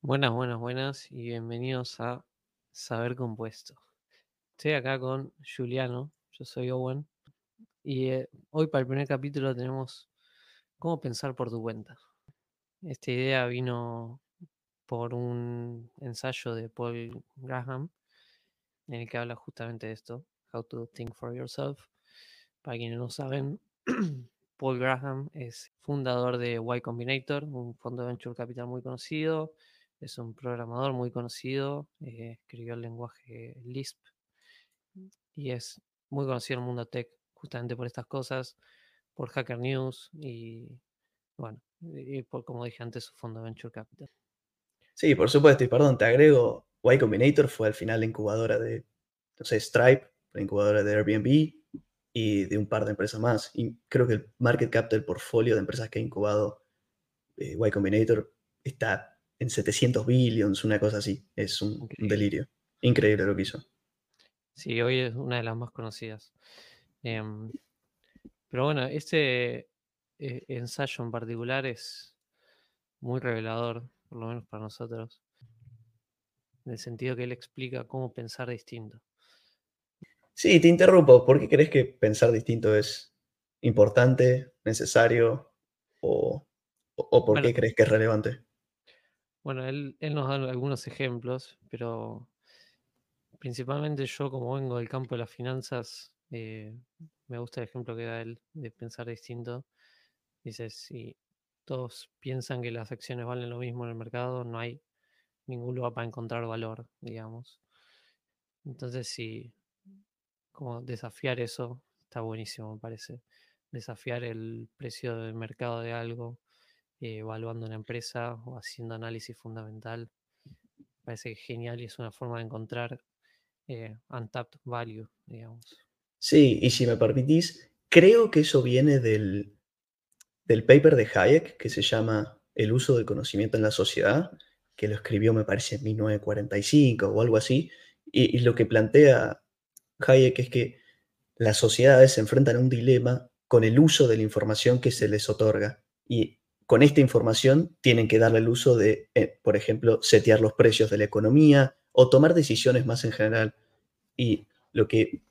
Buenas, buenas, buenas y bienvenidos a Saber Compuesto. Estoy acá con Juliano, yo soy Owen y eh, hoy para el primer capítulo tenemos cómo pensar por tu cuenta. Esta idea vino por un ensayo de Paul Graham en el que habla justamente de esto, How to Think for Yourself. Para quienes no saben, Paul Graham es fundador de Y Combinator, un fondo de venture capital muy conocido, es un programador muy conocido, eh, escribió el lenguaje Lisp y es muy conocido en el mundo tech justamente por estas cosas, por Hacker News y, bueno, y por, como dije antes, su fondo Venture Capital. Sí, por supuesto, y perdón, te agrego, Y Combinator fue al final la incubadora de, no Stripe, la incubadora de Airbnb y de un par de empresas más. Y creo que el market cap del portfolio de empresas que ha incubado eh, Y Combinator está en 700 billions, una cosa así. Es un, Increíble. delirio. Increíble lo que hizo. Sí, hoy es una de las más conocidas. Em, pero bueno, este eh, ensayo en particular es muy revelador, por lo menos para nosotros, en el sentido que él explica cómo pensar distinto. Sí, te interrumpo. ¿Por qué crees que pensar distinto es importante, necesario o, o- o por Bueno. qué crees que es relevante? Bueno, él, él nos da algunos ejemplos, pero principalmente yo como vengo del campo de las finanzas, eh, me gusta el ejemplo que da él de pensar distinto. Dice, si todos piensan que las acciones valen lo mismo en el mercado, no hay ningún lugar para encontrar valor, digamos. Entonces, sí, como desafiar eso está buenísimo, me parece. Desafiar el precio de mercado de algo, eh, evaluando una empresa o haciendo análisis fundamental. Parece genial y es una forma de encontrar eh, untapped value, digamos. Sí, y si me permitís, creo que eso viene del, del paper de Hayek que se llama El uso del conocimiento en la sociedad, que lo escribió me parece en 1945 o algo así, y, y lo que plantea Hayek es que las sociedades se enfrentan a un dilema con el uso de la información que se les otorga, y con esta información tienen que darle el uso de, eh, por ejemplo, setear los precios de la economía o tomar decisiones más en general. Y lo que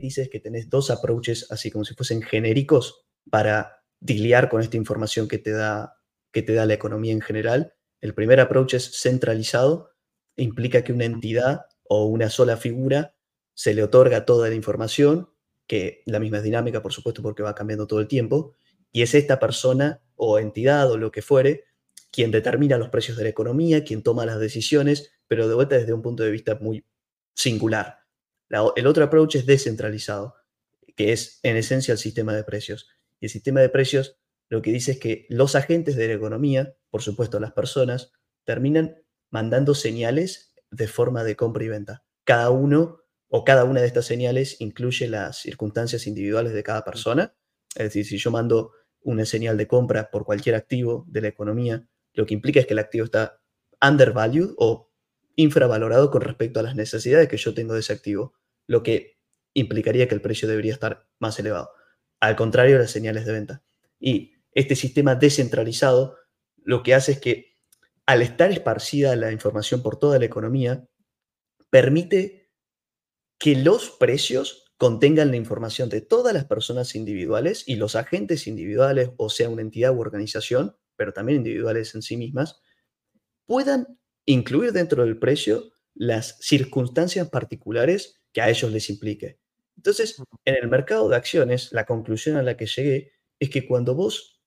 dice es que tenés dos approaches, así como si fuesen genéricos, para lidiar con esta información que te, da, que te da la economía en general. El primer approach es centralizado, implica que una entidad o una sola figura se le otorga toda la información, que la misma es dinámica, por supuesto, porque va cambiando todo el tiempo, y es esta persona o entidad o lo que fuere quien determina los precios de la economía, quien toma las decisiones, pero de vuelta desde un punto de vista muy singular. La- el otro approach es descentralizado, que es en esencia el sistema de precios. Y el sistema de precios lo que dice es que los agentes de la economía, por supuesto las personas, terminan mandando señales de forma de compra y venta. Cada uno o cada una de estas señales incluye las circunstancias individuales de cada persona. Es decir, si yo mando una señal de compra por cualquier activo de la economía, lo que implica es que el activo está undervalued o infravalorado con respecto a las necesidades que yo tengo de ese activo, lo que implicaría que el precio debería estar más elevado. Al contrario de las señales de venta. Y este sistema descentralizado lo que hace es que al estar esparcida la información por toda la economía, permite que los precios contengan la información de todas las personas individuales y los agentes individuales, o sea, una entidad u organización, pero también individuales en sí mismas, puedan incluir dentro del precio las circunstancias particulares que a ellos les implique. Entonces, en el mercado de acciones, la conclusión a la que llegué es que cuando vos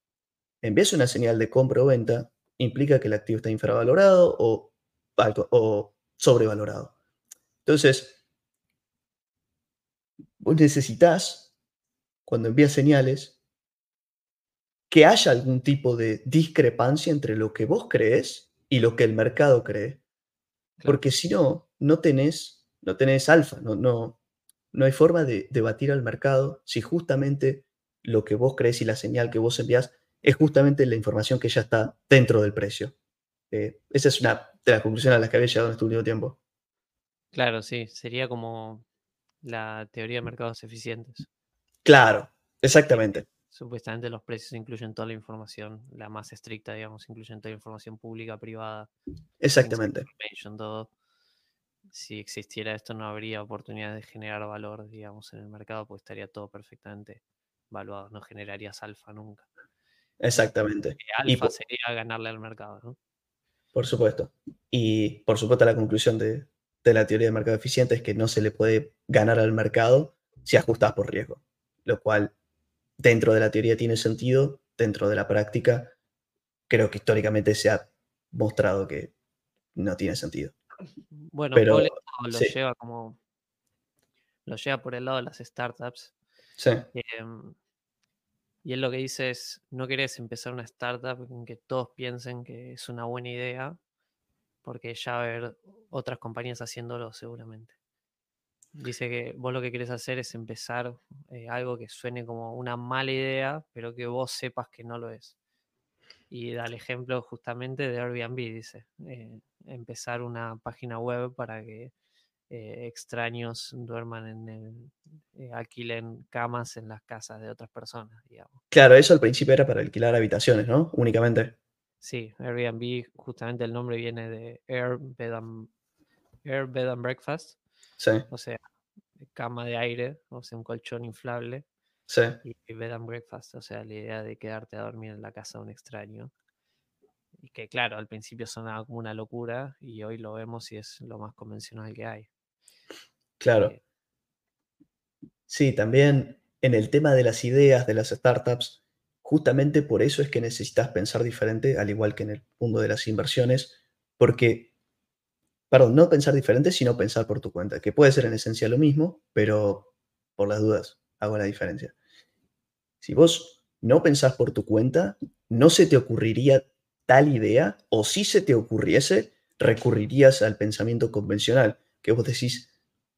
envías una señal de compra o venta, implica que el activo está infravalorado o, o sobrevalorado. Entonces, vos necesitas, cuando envías señales, que haya algún tipo de discrepancia entre lo que vos crees y lo que el mercado cree. Claro. Porque si no, no tenés, no tenés alfa, no, no, no hay forma de debatir al mercado si justamente lo que vos crees y la señal que vos envías es justamente la información que ya está dentro del precio. Eh, esa es una de las conclusiones a las que había llegado en este último tiempo. Claro, sí, sería como la teoría de mercados eficientes. Claro, exactamente. supuestamente los precios incluyen toda la información, la más estricta, digamos, incluyen toda la información pública, privada. Exactamente. Todo. Si existiera esto, no habría oportunidad de generar valor, digamos, en el mercado, porque estaría todo perfectamente valuado. No generarías alfa nunca. Exactamente. alfa sería ganarle al mercado, ¿no? Por supuesto. Y por supuesto, la conclusión de, de la teoría de mercado eficiente es que no se le puede ganar al mercado si ajustas por riesgo, lo cual dentro de la teoría tiene sentido, dentro de la práctica creo que históricamente se ha mostrado que no tiene sentido. Bueno, Pero, lo lleva como lo lleva por el lado de las startups. Sí. Em, y él lo que dice es, no querés empezar una startup en que todos piensen que es una buena idea, porque ya va a haber otras compañías haciéndolo seguramente. Dice que vos lo que querés hacer es empezar eh, algo que suene como una mala idea, pero que vos sepas que no lo es. Y da el ejemplo justamente de Airbnb, dice, eh, empezar una página web para que eh, extraños duerman en el, alquilen camas en las casas de otras personas, digamos. Claro, eso al principio era para alquilar habitaciones, ¿no? Únicamente. Sí, Airbnb, justamente el nombre viene de Air Bed and, Breakfast. Sí. O sea, cama de aire, o sea, un colchón inflable. Sí. Y bed and breakfast, o sea, la idea de quedarte a dormir en la casa de un extraño. Y que claro, al principio sonaba como una locura y hoy lo vemos y es lo más convencional que hay. Claro. Eh, sí, también en el tema de las ideas de las startups, Justamente por eso es que necesitas pensar diferente, al igual que en el mundo de las inversiones, porque, perdón, no pensar diferente, sino pensar por tu cuenta, que puede ser en esencia lo mismo, pero por las dudas hago la diferencia. Si vos no pensás por tu cuenta, no se te ocurriría tal idea, o si se te ocurriese, recurrirías al pensamiento convencional, que vos decís,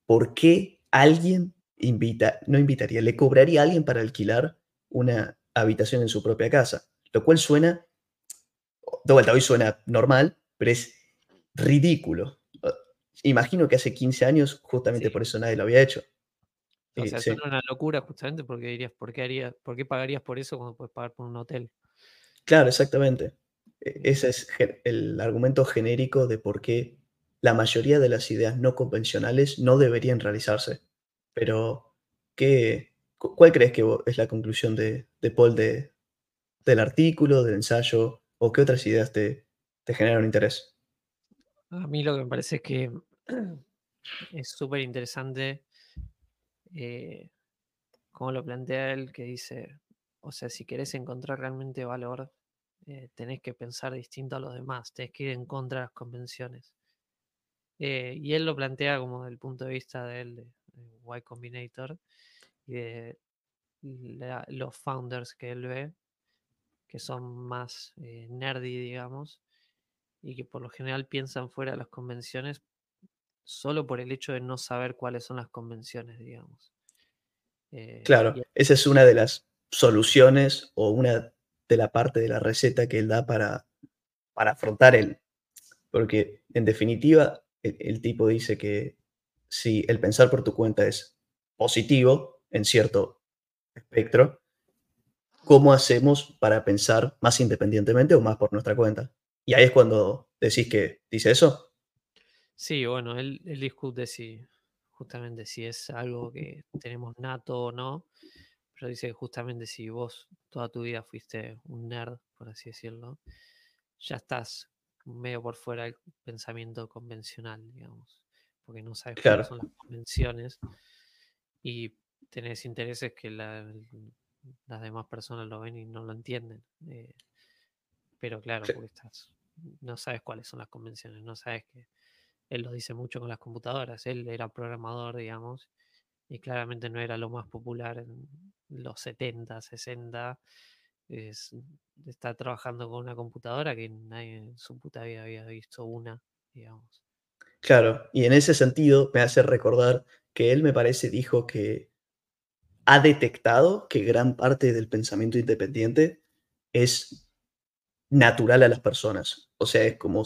¿por qué alguien invita, no invitaría, le cobraría a alguien para alquilar una habitación en su propia casa, lo cual suena, de vuelta, hoy suena normal, pero es ridículo. Imagino que hace 15 años justamente por eso nadie lo había hecho. O sea, suena una locura justamente porque dirías, ¿por qué, harías, ¿por qué pagarías por eso cuando puedes pagar por un hotel? Claro, exactamente. E, ese es el argumento genérico de por qué la mayoría de las ideas no convencionales no deberían realizarse. Pero, ¿qué, ¿Cuál crees que es la conclusión de, Paul de, del artículo, del ensayo, o qué otras ideas te, te generan interés? A mí lo que me parece es que es súper interesante eh, cómo lo plantea él, que dice, o sea, si querés encontrar realmente valor, eh, tenés que pensar distinto a los demás, tenés que ir en contra de las convenciones. Eh, y él lo plantea como desde el punto de vista de él, de, de Y Combinator, y de los founders que él ve, que son más eh, nerdy, digamos, y que por lo general piensan fuera de las convenciones solo por el hecho de no saber cuáles son las convenciones, digamos. Eh, claro, esa es una de las soluciones o una de la parte de la receta que él da para, para afrontar él. Porque en definitiva, el tipo dice que si el pensar por tu cuenta es positivo, en cierto espectro, ¿cómo hacemos para pensar más independientemente o más por nuestra cuenta? Y ahí es cuando decís que dice eso. Sí, bueno, él, discute si justamente si es algo que tenemos nato o no, pero dice que justamente si vos toda tu vida fuiste un nerd, por así decirlo, ya estás medio por fuera del pensamiento convencional, digamos, porque no sabes cuáles son las convenciones y tenés intereses que las demás personas lo ven y no lo entienden. Eh, pero claro, porque estás, no sabes cuáles son las convenciones, no sabes que él lo dice mucho con las computadoras, él era programador, digamos, y claramente no era lo más popular en los 70, 60. Es, está trabajando con una computadora que nadie en su puta vida había visto una, digamos. Claro, y en ese sentido me hace recordar que él me parece dijo que ha detectado que gran parte del pensamiento independiente es natural a las personas. O sea, es como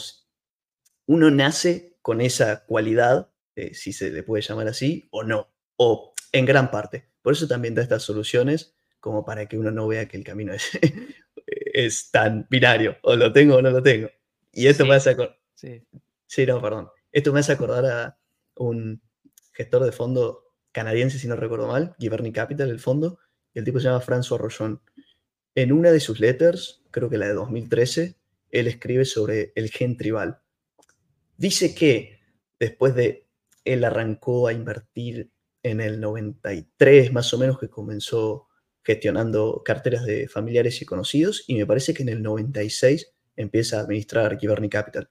uno nace con esa cualidad, eh, si se le puede llamar así, o no, o en gran parte. Por eso también da estas soluciones como para que uno no vea que el camino es, es tan binario, o lo tengo o no lo tengo. Y esto me hace acordar... Sí. sí, no, perdón. Esto me hace acordar a un gestor de fondo canadiense, si no recuerdo mal, Giverny Capital, el fondo, y el tipo se llama François Rochon. En una de sus letters, creo que la de 2013, él escribe sobre el gen tribal. Dice que después de él arrancó a invertir en el 93, más o menos, que comenzó gestionando carteras de familiares y conocidos, y me parece que en el 96 empieza a administrar Giverny Capital.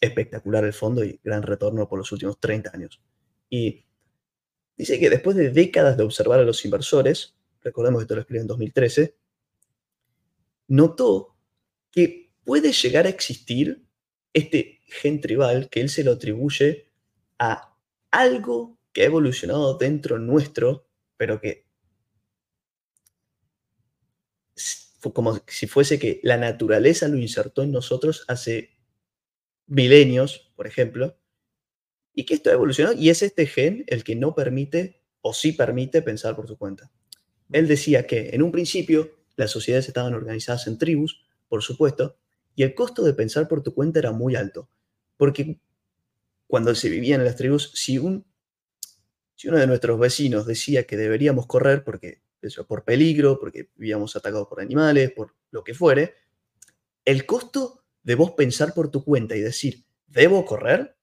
Espectacular el fondo y gran retorno por los últimos 30 años. Y dice que después de décadas de observar a los inversores, recordemos que esto lo escribió en 2013, notó que puede llegar a existir este gen tribal que él se lo atribuye a algo que ha evolucionado dentro nuestro, pero que como si fuese que la naturaleza lo insertó en nosotros hace milenios, por ejemplo, y que esto ha evolucionado y es este gen el que no permite o sí permite pensar por su cuenta. Él decía que en un principio las sociedades estaban organizadas en tribus, por supuesto, y el costo de pensar por tu cuenta era muy alto, porque cuando se vivía en las tribus, si, un, si uno de nuestros vecinos decía que deberíamos correr porque eso, por peligro, porque vivíamos atacados por animales, por lo que fuere, el costo de vos pensar por tu cuenta y decir, ¿debo correr?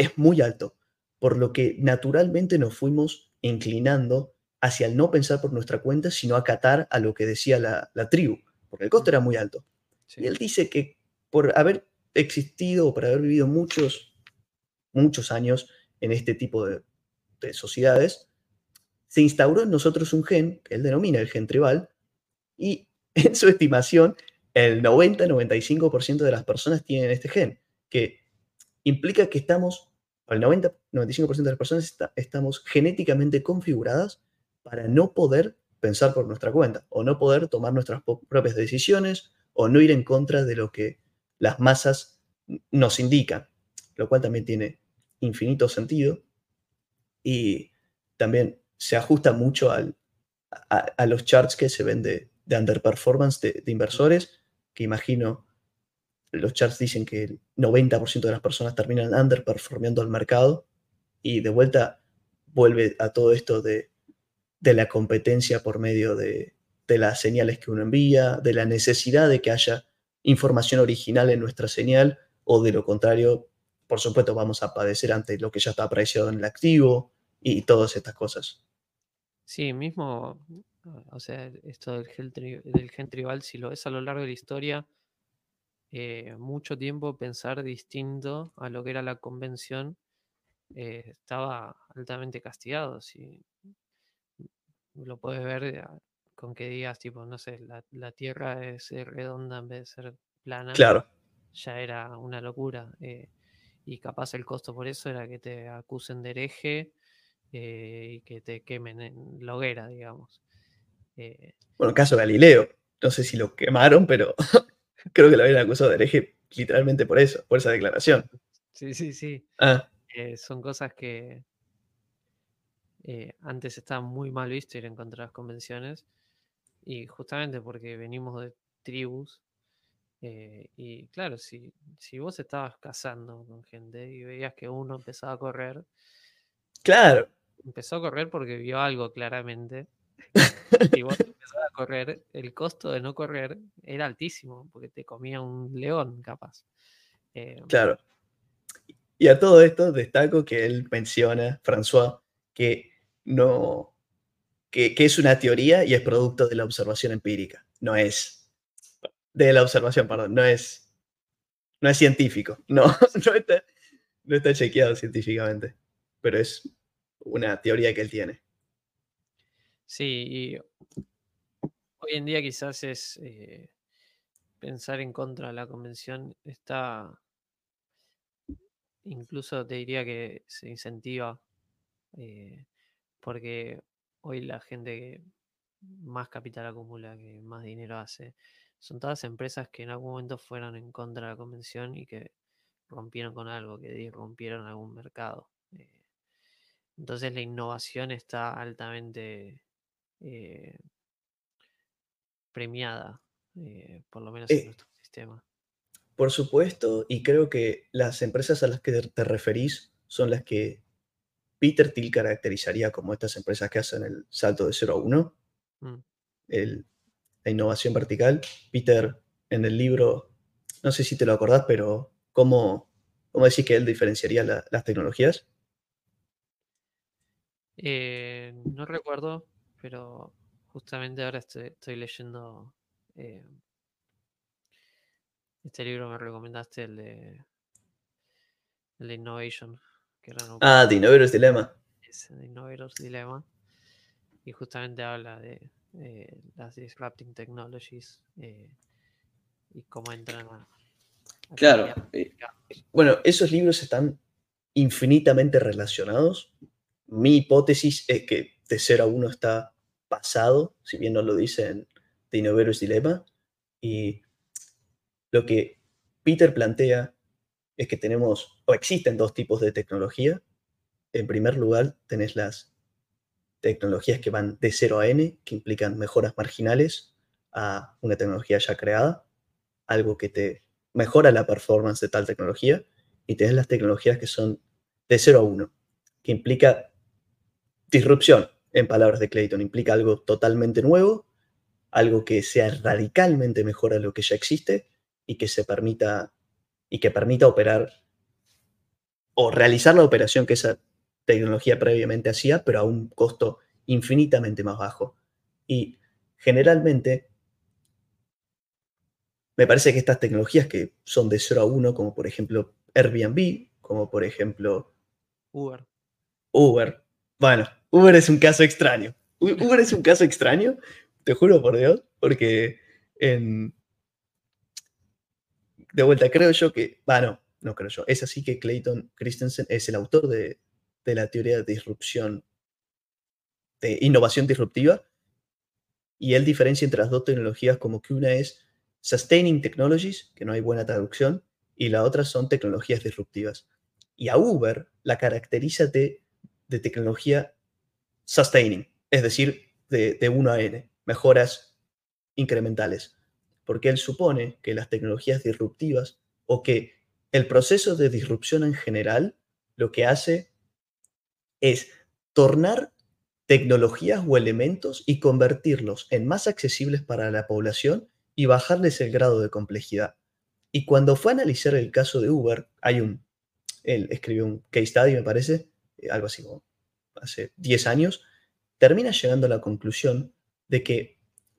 Es muy alto, por lo que naturalmente nos fuimos inclinando hacia el no pensar por nuestra cuenta, sino acatar a lo que decía la, tribu, porque el costo era muy alto. Y él dice que por haber existido o por haber vivido muchos, muchos años en este tipo de, de sociedades, se instauró en nosotros un gen, que él denomina el gen tribal, y en su estimación, el 90-95% de las personas tienen este gen, que implica que estamos el 90-95% de las personas estamos genéticamente configuradas para no poder pensar por nuestra cuenta o no poder tomar nuestras propias decisiones o no ir en contra de lo que las masas nos indican, lo cual también tiene infinito sentido. Y también se ajusta mucho a, los charts que se ven de, underperformance de, de inversores, que imagino los charts dicen que el 90% de las personas terminan underperformando al mercado y de vuelta vuelve a todo esto de, la competencia por medio de, las señales que uno envía, de la necesidad de que haya información original en nuestra señal o de lo contrario, por supuesto, vamos a padecer ante lo que ya está apreciado en el activo y todas estas cosas. Sí, mismo, o sea, esto del gen, del gen tribal, si lo ves a lo largo de la historia, eh, mucho tiempo pensar distinto a lo que era la convención eh, estaba altamente castigado. Si lo puedes ver con que digas, tipo, no sé, la, Tierra es redonda en vez de ser plana. Claro. Ya era una locura. Eh, y capaz el costo por eso era que te acusen de hereje y que te quemen en la hoguera, digamos. bueno, caso Galileo. No sé si lo quemaron, pero Creo que lo habían acusado de hereje literalmente por eso, por esa declaración. Sí, sí, sí. Ah. Eh, son cosas que eh, antes estaban muy mal visto ir en contra de las convenciones. Y justamente porque venimos de tribus. Eh, y claro, si, si vos estabas cazando con gente y veías que uno empezaba a correr. Claro. Empezó a correr porque vio algo claramente. Y vos empezabas a correr, el costo de no correr era altísimo, porque te comía un león, capaz. Eh, claro. Y a todo esto destaco que él menciona, François, que no. Que, es una teoría y es producto de la observación empírica. No es. De la observación, perdón. No es. No es científico. No, no está, no está chequeado científicamente. Pero es una teoría que él tiene. Sí, y hoy en día quizás es eh, pensar en contra de la convención está, incluso te diría que se incentiva, eh, porque hoy la gente que más capital acumula, que más dinero hace, son todas empresas que en algún momento fueron en contra de la convención y que rompieron con algo, que rompieron algún mercado. Eh, entonces la innovación está altamente eh, premiada, eh, por lo menos en Eh, nuestro sistema. por supuesto, y creo que las empresas a las que te referís son las que Peter Thiel caracterizaría como estas empresas que hacen el salto de 0 a 1, Mm. el- la innovación vertical. Peter, en el libro, no sé si te lo acordás, pero ¿cómo, cómo decís que él diferenciaría la- las tecnologías? Eh, no recuerdo, pero justamente ahora estoy, estoy leyendo eh, este libro que me recomendaste, el de, el de Innovation, que era un Ah, The Innovator's Dilemma. ese de Innovator's Dilemma, y justamente habla de eh, las disrupting technologies eh, y cómo entran a, a Claro, eh. Bueno, esos libros están infinitamente relacionados. Mi hipótesis es que de 0 a 1 está pasado, si bien no lo dice en The Innovator's Dilemma. Y lo que Peter plantea es que tenemos, o existen dos tipos de tecnología. En primer lugar, tenés las tecnologías que van de 0 a n, que implican mejoras marginales a una tecnología ya creada, algo que te mejora la performance de tal tecnología, y tenés las tecnologías que son de 0 a 1, que implica disrupción, en palabras de Clayton, implica algo totalmente nuevo, algo que sea radicalmente mejor a lo que ya existe y que se permita y que permita operar o realizar la operación que esa tecnología previamente hacía, pero a un costo infinitamente más bajo. Y generalmente me parece que estas tecnologías que son de 0 a 1, como por ejemplo Airbnb, como por ejemplo Uber. Uber. Bueno, Uber es un caso extraño. Uber es un caso extraño, te juro por Dios, porque en... De vuelta, creo yo que... Bueno, no creo yo. Es así que Clayton Christensen es el autor de, de la teoría de disrupción, de innovación disruptiva, y él diferencia entre las dos tecnologías como que una es sustaining technologies, que no hay buena traducción, y la otra son tecnologías disruptivas. Y a Uber la caracteriza de, de tecnología sustaining, es decir, de, de 1 a n, mejoras incrementales. Porque él supone que las tecnologías disruptivas o que el proceso de disrupción en general lo que hace es tornar tecnologías o elementos y convertirlos en más accesibles para la población y bajarles el grado de complejidad. Y cuando fue a analizar el caso de Uber, hay un, él escribió un case study, me parece, eh, algo así como hace 10 años, termina llegando a la conclusión de que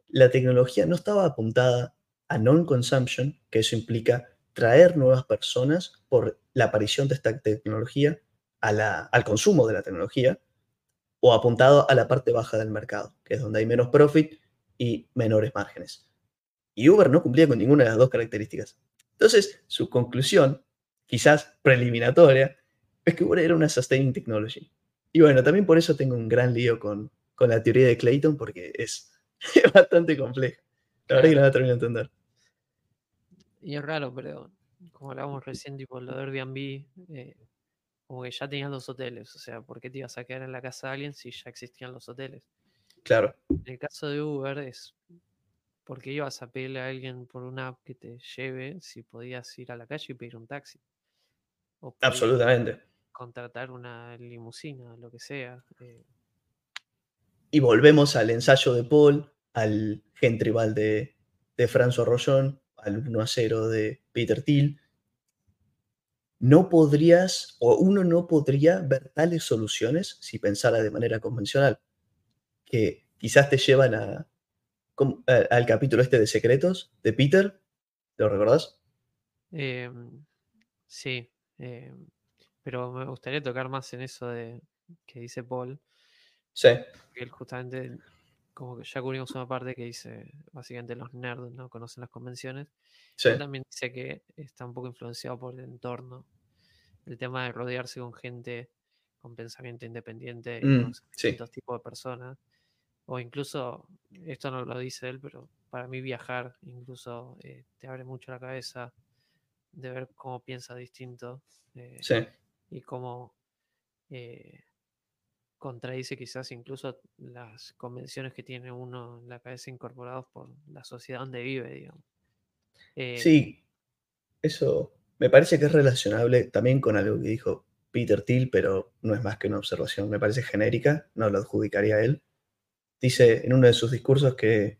la tecnología no estaba apuntada a non-consumption, que eso implica traer nuevas personas por la aparición de esta tecnología al consumo de la tecnología, o apuntado a la parte baja del mercado, que es donde hay menos profit y menores márgenes. Y Uber no cumplía con ninguna de las dos características. Entonces, su conclusión, quizás preliminatoria, es que Uber era una sustaining technology. Y bueno, también por eso tengo un gran lío con, con la teoría de Clayton, porque es bastante compleja. La verdad que no la termino de entender. Y es raro, pero como hablábamos recién, tipo lo de Airbnb, eh, como que ya tenían los hoteles. O sea, ¿por qué te ibas a quedar en la casa de alguien si ya existían los hoteles? Claro, En el caso de Uber es porque ibas a pedirle a alguien por una app que te lleve si podías ir a la calle y pedir un taxi. O absolutamente. Contratar una limusina, lo que sea. eh, Y volvemos al ensayo de Paul, al Gentribal de, de François Rollon, al 1 a 0 de Peter Thiel. No podrías, o uno no podría ver tales soluciones si pensara de manera convencional, que quizás te llevan a- al capítulo este de secretos de Peter, ¿lo recordás? em, sí, em, pero me gustaría tocar más en eso de que dice Paul. Sí, que él justamente, como que ya cubrimos una parte que dice, básicamente los nerds no conocen las convenciones. sí, Él también dice que está un poco influenciado por el entorno. El tema de rodearse con gente con pensamiento independiente y Mm, sí. distintos tipos de personas. O incluso, esto no lo dice él, pero para mí viajar incluso eh, te abre mucho la cabeza de ver cómo piensa distinto eh, sí, y cómo, eh, contradice quizás incluso las convenciones que tiene uno en la cabeza incorporados por la sociedad donde vive, digamos. Eh, Sí, eso me parece que es relacionable también con algo que dijo Peter Thiel, pero no es más que una observación, me parece genérica, no lo adjudicaría a él. Dice en uno de sus discursos que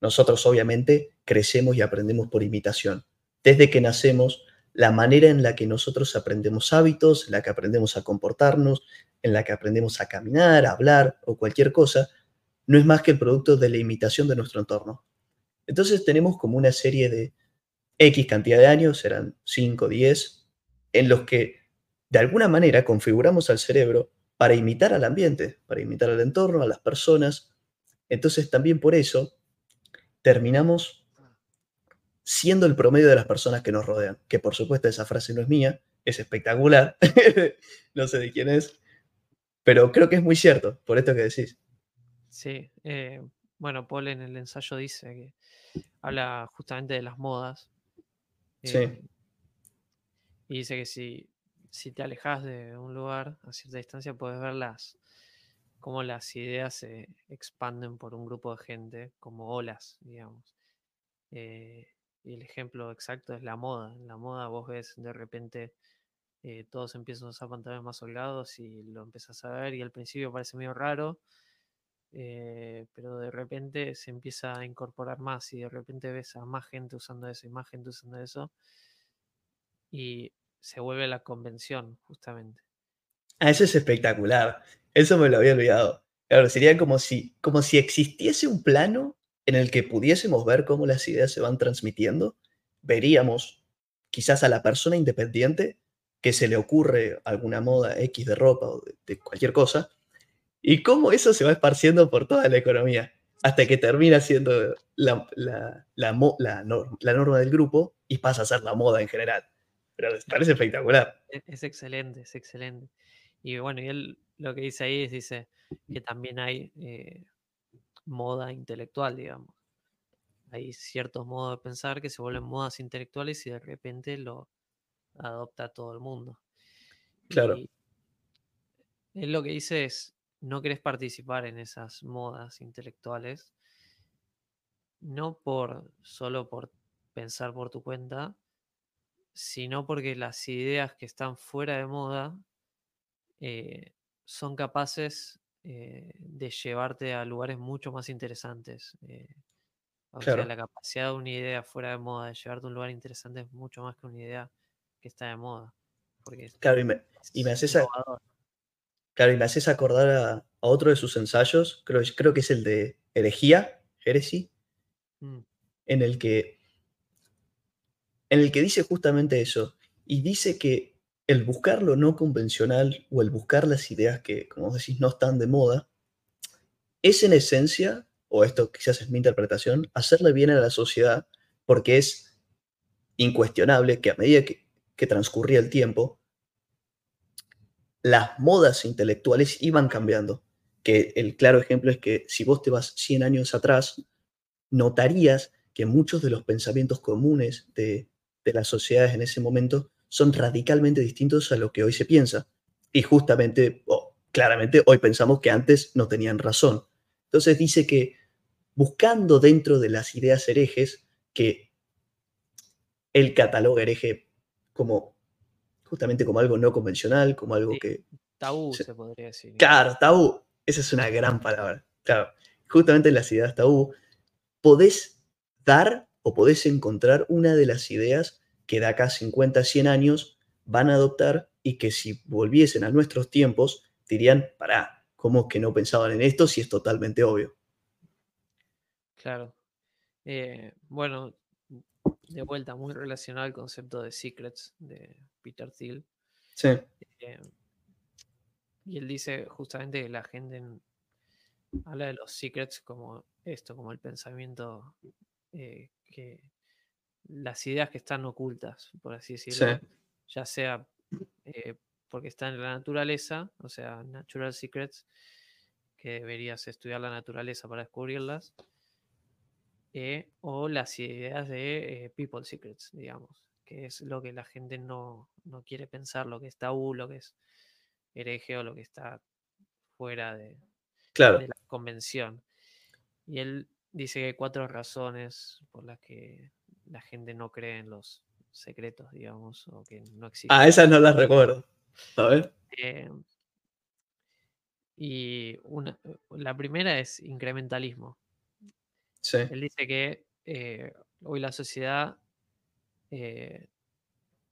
nosotros obviamente crecemos y aprendemos por imitación. Desde que nacemos, la manera en la que nosotros aprendemos hábitos, en la que aprendemos a comportarnos, en la que aprendemos a caminar, a hablar o cualquier cosa, no es más que el producto de la imitación de nuestro entorno. Entonces tenemos como una serie de X cantidad de años, serán 5, 10, en los que de alguna manera configuramos al cerebro para imitar al ambiente, para imitar al entorno, a las personas. Entonces también por eso terminamos siendo el promedio de las personas que nos rodean. Que por supuesto esa frase no es mía, es espectacular, no sé de quién es, pero creo que es muy cierto, por esto que decís. Sí, eh, bueno, Paul en el ensayo dice que habla justamente de las modas. Sí. eh, y dice que si, si te alejas de un lugar a cierta distancia, puedes ver las, cómo las ideas se expanden por un grupo de gente, como olas, digamos. Eh, y el ejemplo exacto es la moda. En la moda vos ves de repente eh, todos empiezan a usar pantalones más holgados y lo empiezas a ver y al principio parece medio raro, eh, pero de repente se empieza a incorporar más y de repente ves a más gente usando eso y más gente usando eso y se vuelve la convención justamente. Ah, eso es espectacular. Eso me lo había olvidado. Claro, sería como si, como si existiese un plano en el que pudiésemos ver cómo las ideas se van transmitiendo. Veríamos quizás a la persona independiente que se le ocurre alguna moda X de ropa o de, cualquier cosa, y cómo eso se va esparciendo por toda la economía, hasta que termina siendo la, la, la, la nor- la norma del grupo y pasa a ser la moda en general. Pero les parece espectacular. E- Es excelente, es excelente. Y bueno, y él lo que dice ahí es, dice que también hay eh, moda intelectual, digamos. Hay ciertos modos de pensar que se vuelven modas intelectuales y de repente lo adopta todo el mundo. Claro. Y él lo que dice es, no querés participar en esas modas intelectuales, no por solo por pensar por tu cuenta, sino porque las ideas que están fuera de moda eh, son capaces eh, de llevarte a lugares mucho más interesantes. eh, o sea, la capacidad de una idea fuera de moda de llevarte a un lugar interesante es mucho más que una idea que está de moda. Porque Claro, y me, y me haces a- innovador. Claro, y me haces acordar a, a otro de sus ensayos, creo, creo que es el de herejía, heresy, Mm, en el que, en el que dice justamente eso, y dice que el buscar lo no convencional o el buscar las ideas que, como decís, no están de moda, es en esencia, o esto quizás es mi interpretación, hacerle bien a la sociedad, porque es incuestionable que a medida que, que transcurría el tiempo, las modas intelectuales iban cambiando. Que el claro ejemplo es que si vos te vas 100 años atrás, notarías que muchos de los pensamientos comunes de, de las sociedades en ese momento son radicalmente distintos a lo que hoy se piensa. Y justamente, o claramente, hoy pensamos que antes no tenían razón. Entonces dice que buscando dentro de las ideas herejes, que él cataloga hereje como justamente como algo no convencional, como algo Sí. que Tabú, Sí. se podría decir. Claro, tabú. Esa es una gran palabra. Claro. Justamente en las ideas tabú, podés dar o podés encontrar una de las ideas que de acá 50, 100 años van a adoptar y que si volviesen a nuestros tiempos dirían, pará, ¿cómo es que no pensaban en esto si es totalmente obvio? Claro. Eh, bueno, de vuelta, muy relacionado al concepto de Secrets de Peter Thiel. Sí, eh, y él dice justamente que la gente en- habla de los secrets como esto, como el pensamiento eh, que las ideas que están ocultas, por así decirlo, ya sea eh, porque están en la naturaleza, o sea, natural secrets, que deberías estudiar la naturaleza para descubrirlas, eh, o las ideas de eh, people secrets, digamos, que es lo que la gente no, no quiere pensar, lo que es tabú, lo que es hereje o lo que está fuera de, Claro. de la convención. Y él dice que hay cuatro razones por las que la gente no cree en los secretos, digamos, o que no existen. Ah, esas no las recuerdo. A ver. Eh, y una, la primera es incrementalismo. Sí. Él dice que eh, hoy la sociedad eh,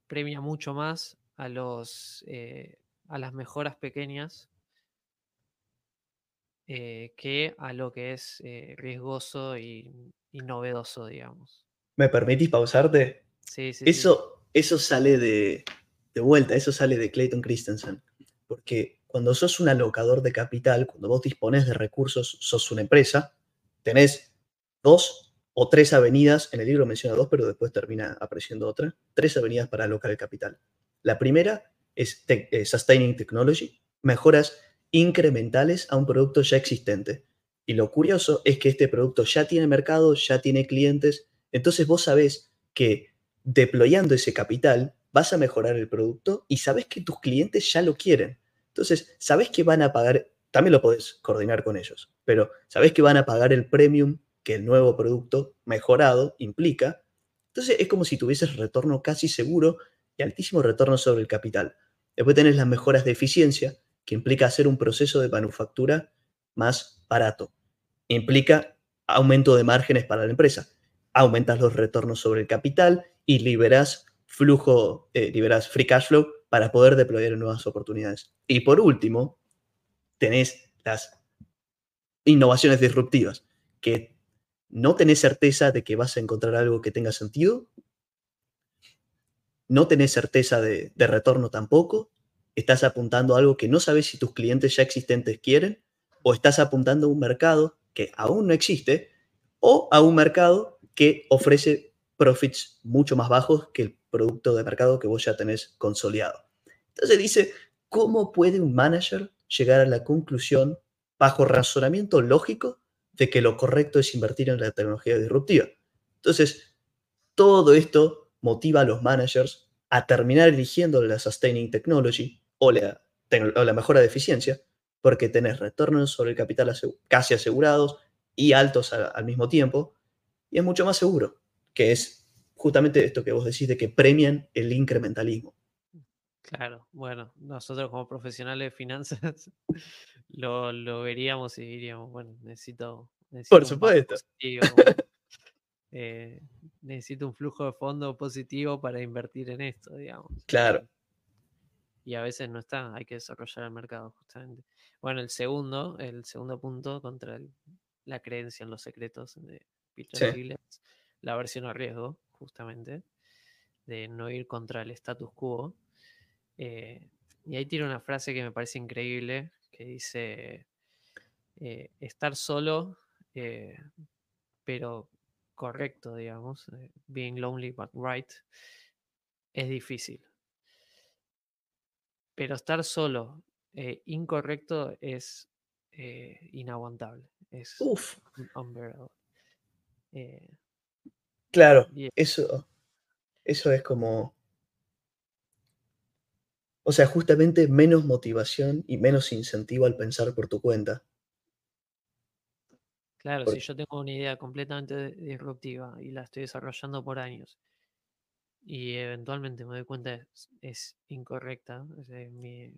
premia mucho más a los eh, a las mejoras pequeñas que a lo que es riesgoso y, y novedoso, digamos. ¿Me permitís pausarte? Sí, sí, sí. Eso, eso sale de, de vuelta, eso sale de Clayton Christensen. Porque cuando sos un alocador de capital, cuando vos disponés de recursos, sos una empresa, tenés dos o tres avenidas, en el libro menciona dos, pero después termina apareciendo otra, tres avenidas para alocar el capital. La primera es te- eh, Sustaining Technology, mejoras incrementales a un producto ya existente. Y lo curioso es que este producto ya tiene mercado, ya tiene clientes, entonces vos sabés que deployando ese capital vas a mejorar el producto y sabés que tus clientes ya lo quieren. Entonces, sabés que van a pagar, también lo podés coordinar con ellos, pero sabés que van a pagar el premium que el nuevo producto mejorado implica. Entonces, es como si tuvieses retorno casi seguro y altísimo retorno sobre el capital. Después tenés las mejoras de eficiencia, que implica hacer un proceso de manufactura más barato. Implica aumento de márgenes para la empresa. Aumentas los retornos sobre el capital y liberas flujo, eh, liberas free cash flow para poder deployar nuevas oportunidades. Y por último, tenés las innovaciones disruptivas, que no tenés certeza de que vas a encontrar algo que tenga sentido, no tenés certeza de, de retorno tampoco, estás apuntando a algo que no sabes si tus clientes ya existentes quieren, o estás apuntando a un mercado que aún no existe, o a un mercado que ofrece profits mucho más bajos que el producto de mercado que vos ya tenés consolidado. Entonces dice, ¿cómo puede un manager llegar a la conclusión, bajo razonamiento lógico, de que lo correcto es invertir en la tecnología disruptiva? Entonces, todo esto motiva a los managers a terminar eligiendo la sustaining technology o la, mejora de eficiencia, porque tenés retornos sobre el capital casi asegurados y altos al mismo tiempo, y es mucho más seguro, que es justamente esto que vos decís de que premian el incrementalismo. Claro, bueno, nosotros como profesionales de finanzas lo, lo veríamos y diríamos, bueno, necesito, necesito Por supuesto. eh, necesito un flujo de fondo positivo para invertir en esto, digamos. Claro. Y, y a veces no está, hay que desarrollar el mercado, justamente. Bueno, el segundo, el segundo punto contra el- la creencia en los secretos de Peter Sí. La versión a riesgo, justamente, de no ir contra el status quo. Eh, y ahí tiene una frase que me parece increíble, que dice, eh, estar solo, eh, pero correcto, digamos, being lonely but right, es difícil. Pero estar solo, incorrecto, es inaguantable, es Uf, un- unbearable. Eh, claro, y eso, eso es como... O sea, justamente menos motivación y menos incentivo al pensar por tu cuenta. Claro, Por- si yo tengo una idea completamente disruptiva y la estoy desarrollando por años. Y eventualmente me doy cuenta es, es incorrecta, es eh, mi,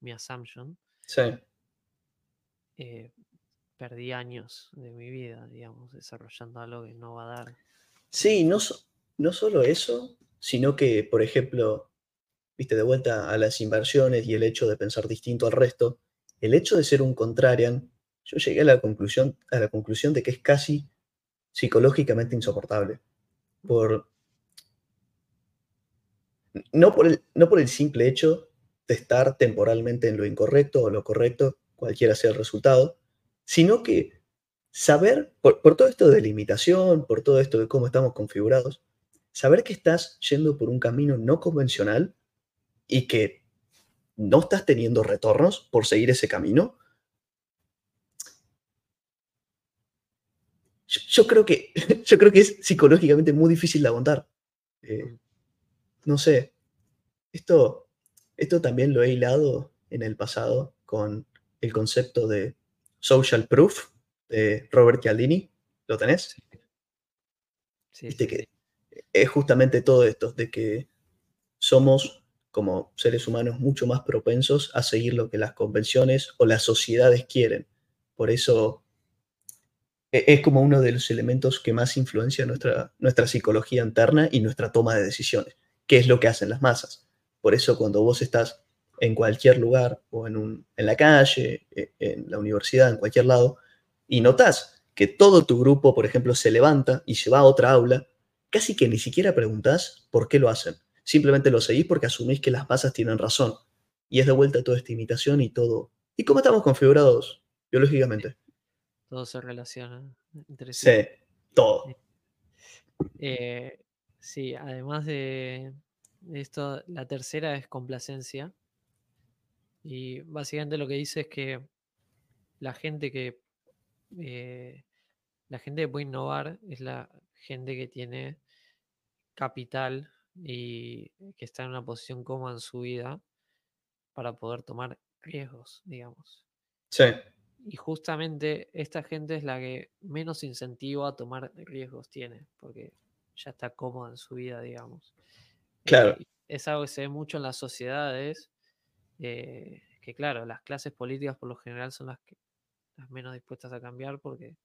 mi assumption, Sí, eh, perdí años de mi vida, digamos, desarrollando algo que no va a dar. Sí, no, no solo eso, sino que, por ejemplo, viste, de vuelta a las inversiones y el hecho de pensar distinto al resto, el hecho de ser un contrarian, yo llegué a la conclusión, a la conclusión de que es casi psicológicamente insoportable. Por, no, por el, no por el simple hecho de estar temporalmente en lo incorrecto o lo correcto, cualquiera sea el resultado, sino que saber, por, todo esto de limitación, por todo esto de cómo estamos configurados, saber que estás yendo por un camino no convencional y que no estás teniendo retornos por seguir ese camino, yo, yo creo que, yo creo que es psicológicamente muy difícil de aguantar. Eh, no sé, esto, esto también lo he hilado en el pasado con el concepto de social proof de Robert Cialdini. ¿Lo tenés? Sí, Viste que es justamente todo esto, de que somos como seres humanos mucho más propensos a seguir lo que las convenciones o las sociedades quieren. Por eso e- es como uno de los elementos que más influencia nuestra, nuestra psicología interna y nuestra toma de decisiones, que es lo que hacen las masas. Por eso cuando vos estás en cualquier lugar o en, un- en la calle, e- en la universidad, en cualquier lado, y notas que todo tu grupo, por ejemplo, se levanta y se va a otra aula, casi que ni siquiera preguntás por qué lo hacen. Simplemente lo seguís porque asumís que las masas tienen razón. Y es de vuelta toda esta imitación y todo. ¿Y cómo estamos configurados biológicamente? Todo se relaciona entre sí. Sí, todo. Eh, sí, además de esto, la tercera es complacencia. Y básicamente lo que dice es que la gente que eh, la gente que puede innovar es la gente que tiene capital y que está en una posición cómoda en su vida para poder tomar riesgos, digamos. Sí, Y justamente esta gente es la que menos incentivo a tomar riesgos tiene, porque ya está cómoda en su vida, digamos. Claro. Eh, es algo que se ve mucho en las sociedades, eh, que claro, las clases políticas por lo general son las que las menos dispuestas a cambiar porque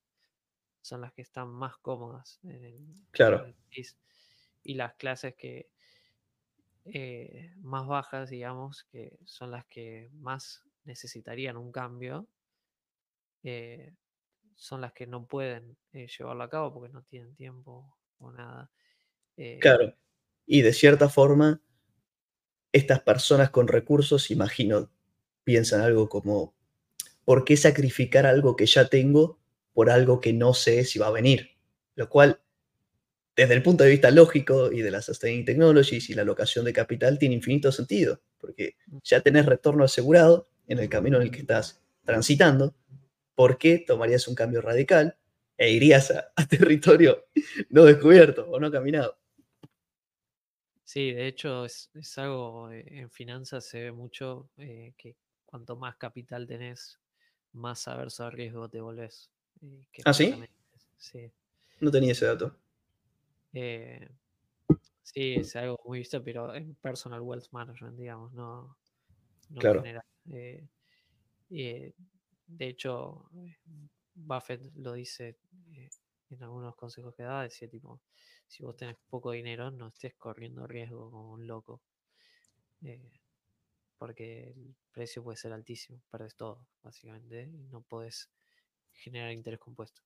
son las que están más cómodas en el, Claro. en el país. Y las clases que eh, más bajas, digamos, que son las que más necesitarían un cambio, eh, son las que no pueden eh, llevarlo a cabo porque no tienen tiempo o nada. Claro. Y de cierta forma, estas personas con recursos, imagino, piensan algo como, ¿por qué sacrificar algo que ya tengo por algo que no sé si va a venir? Lo cual, desde el punto de vista lógico y de las sustaining technologies y la alocación de capital, tiene infinito sentido, porque ya tenés retorno asegurado en el camino en el que estás transitando. ¿Por qué tomarías un cambio radical e irías a territorio no descubierto o no caminado? Sí, de hecho es, es algo eh, en finanzas se ve mucho eh, que cuanto más capital tenés, más averso al riesgo te volvés. eh, que ¿Ah, sí? No tenía ese dato. Eh, sí, es algo muy visto, pero en personal wealth management, digamos, no, no en Claro. general. De hecho, Buffett lo dice eh, en algunos consejos que da, decía tipo, si vos tenés poco dinero, no estés corriendo riesgo como un loco. eh, porque el precio puede ser altísimo, perdés todo, básicamente, y no podés generar interés compuesto.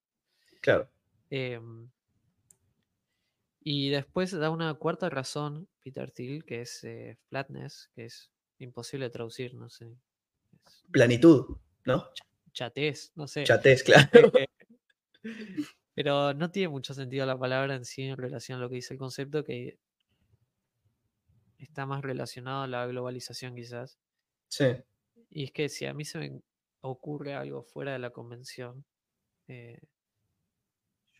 Claro. Em, y después da una cuarta razón, Peter Thiel, que es eh, flatness, que es imposible de traducir, no sé. es Planitud, ¿no? chatez, no sé. Chatez, claro. Pero no tiene mucho sentido la palabra en sí en relación a lo que dice el concepto, que está más relacionado a la globalización quizás. Sí, Y es que si a mí se me ocurre algo fuera de la convención, eh,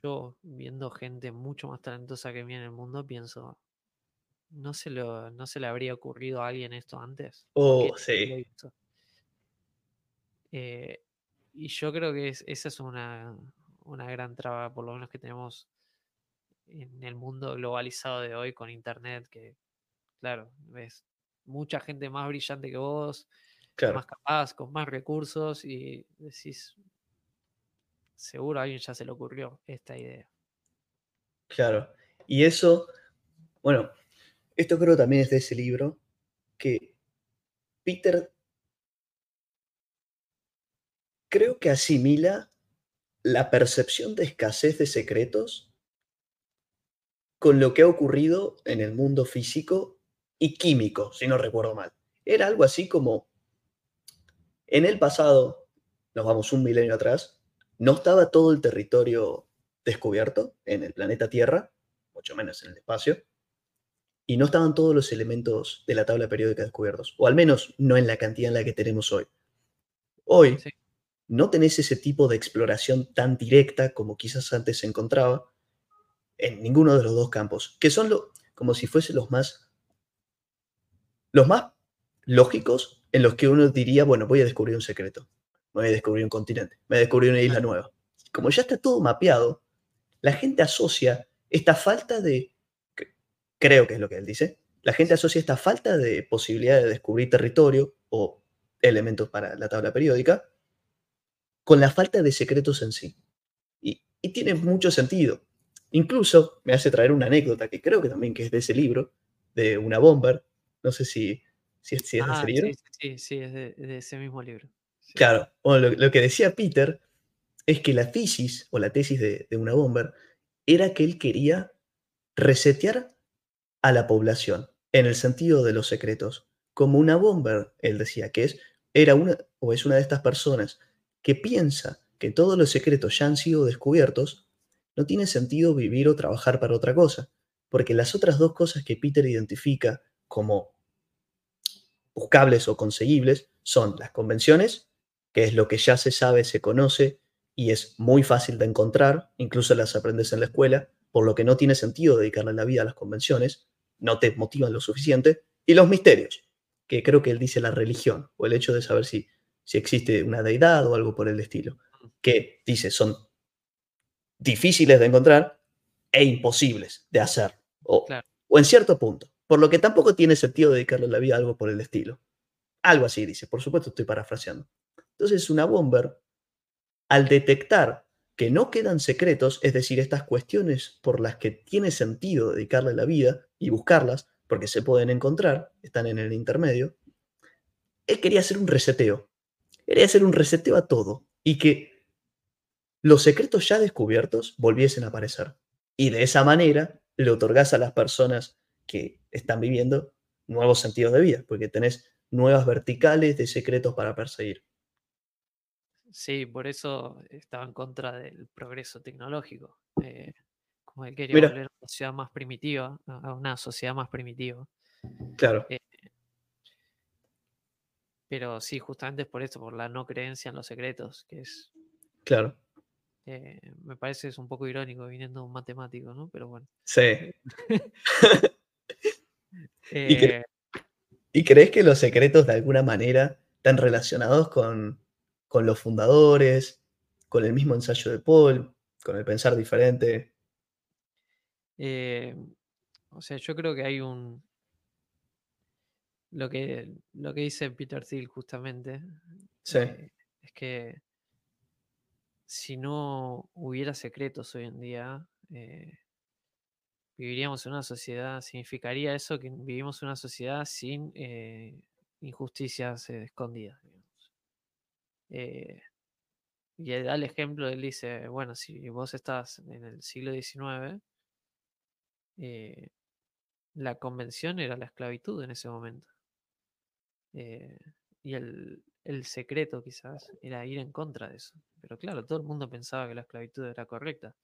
yo viendo gente mucho más talentosa que mí en el mundo, pienso, ¿no se, lo, ¿no se le habría ocurrido a alguien esto antes? ¿Por qué Oh, sí. Eh, y yo creo que es- esa es una, una gran traba, por lo menos que tenemos en el mundo globalizado de hoy con internet, que claro, ves mucha gente más brillante que vos, claro, más capaz, con más recursos y decís, seguro a alguien ya se le ocurrió esta idea. claro. Y eso, bueno, esto creo también es de ese libro, que Peter creo que asimila la percepción de escasez de secretos con lo que ha ocurrido en el mundo físico y químico, si no recuerdo mal. Era algo así como, en el pasado, nos vamos un milenio atrás, no estaba todo el territorio descubierto en el planeta Tierra, mucho menos en el espacio, y no estaban todos los elementos de la tabla periódica descubiertos, o al menos no en la cantidad en la que tenemos hoy. Hoy. No tenés ese tipo de exploración tan directa como quizás antes se encontraba en ninguno de los dos campos, que son lo, como si fuesen los más, los más lógicos en los que uno diría, bueno, voy a descubrir un secreto. me voy a descubrir un continente, me voy a descubrir una isla nueva. Como ya está todo mapeado, la gente asocia esta falta de, creo que es lo que él dice, la gente asocia esta falta de posibilidad de descubrir territorio o elementos para la tabla periódica con la falta de secretos en sí. Y, tiene mucho sentido. Incluso me hace traer una anécdota que creo que también que es de ese libro, de una bomber. No sé si, si, es, de ese Ah, libro. sí, sí, sí, sí, es de, de ese mismo libro. Sí. Claro, bueno, lo, lo que decía Peter es que la tesis o la tesis de, de una bomber era que él quería resetear a la población en el sentido de los secretos. Como una bomber, él decía que es, era una o es una de estas personas que piensa que todos los secretos ya han sido descubiertos, no tiene sentido vivir o trabajar para otra cosa, porque las otras dos cosas que Peter identifica como buscables o conseguibles son las convenciones, que es lo que ya se sabe, se conoce y es muy fácil de encontrar, incluso las aprendes en la escuela, por lo que no tiene sentido dedicarle la vida a las convenciones, no te motivan lo suficiente, y los misterios, que creo que él dice la religión, o el hecho de saber si, si existe una deidad o algo por el estilo, que dice son difíciles de encontrar e imposibles de hacer, o, Claro. o en cierto punto, por lo que tampoco tiene sentido dedicarle la vida a algo por el estilo. Algo así dice, por supuesto estoy parafraseando. Entonces una bomber, al detectar que no quedan secretos, es decir, estas cuestiones por las que tiene sentido dedicarle la vida y buscarlas, porque se pueden encontrar, están en el intermedio, él quería hacer un reseteo. Quería hacer un reseteo a todo y que los secretos ya descubiertos volviesen a aparecer. Y de esa manera le otorgas a las personas que están viviendo nuevos sentidos de vida, porque tenés nuevas verticales de secretos para perseguir. Sí, por eso estaba en contra del progreso tecnológico. eh, como él quería Mira. volver a una sociedad más primitiva, a una sociedad más primitiva. Claro, Eh, Pero sí, justamente es por eso, por la no creencia en los secretos, que es, claro. eh, me parece es un poco irónico viniendo de un matemático, ¿no? Pero bueno. Sí. ¿Y cre- Eh, ¿Y crees que los secretos de alguna manera están relacionados con, con los fundadores, con el mismo ensayo de Paul, con el pensar diferente? eh, o sea, yo creo que hay un. Lo que, lo que dice Peter Thiel justamente Sí, eh, es que si no hubiera secretos hoy en día, eh, viviríamos en una sociedad, significaría eso que vivimos en una sociedad sin eh, injusticias escondidas. digamos. Y él da el ejemplo, él dice, bueno, si vos estás en el siglo XIX, la convención era la esclavitud en ese momento. Eh, y el, el secreto quizás era ir en contra de eso. Pero claro, todo el mundo pensaba que la esclavitud era correcta.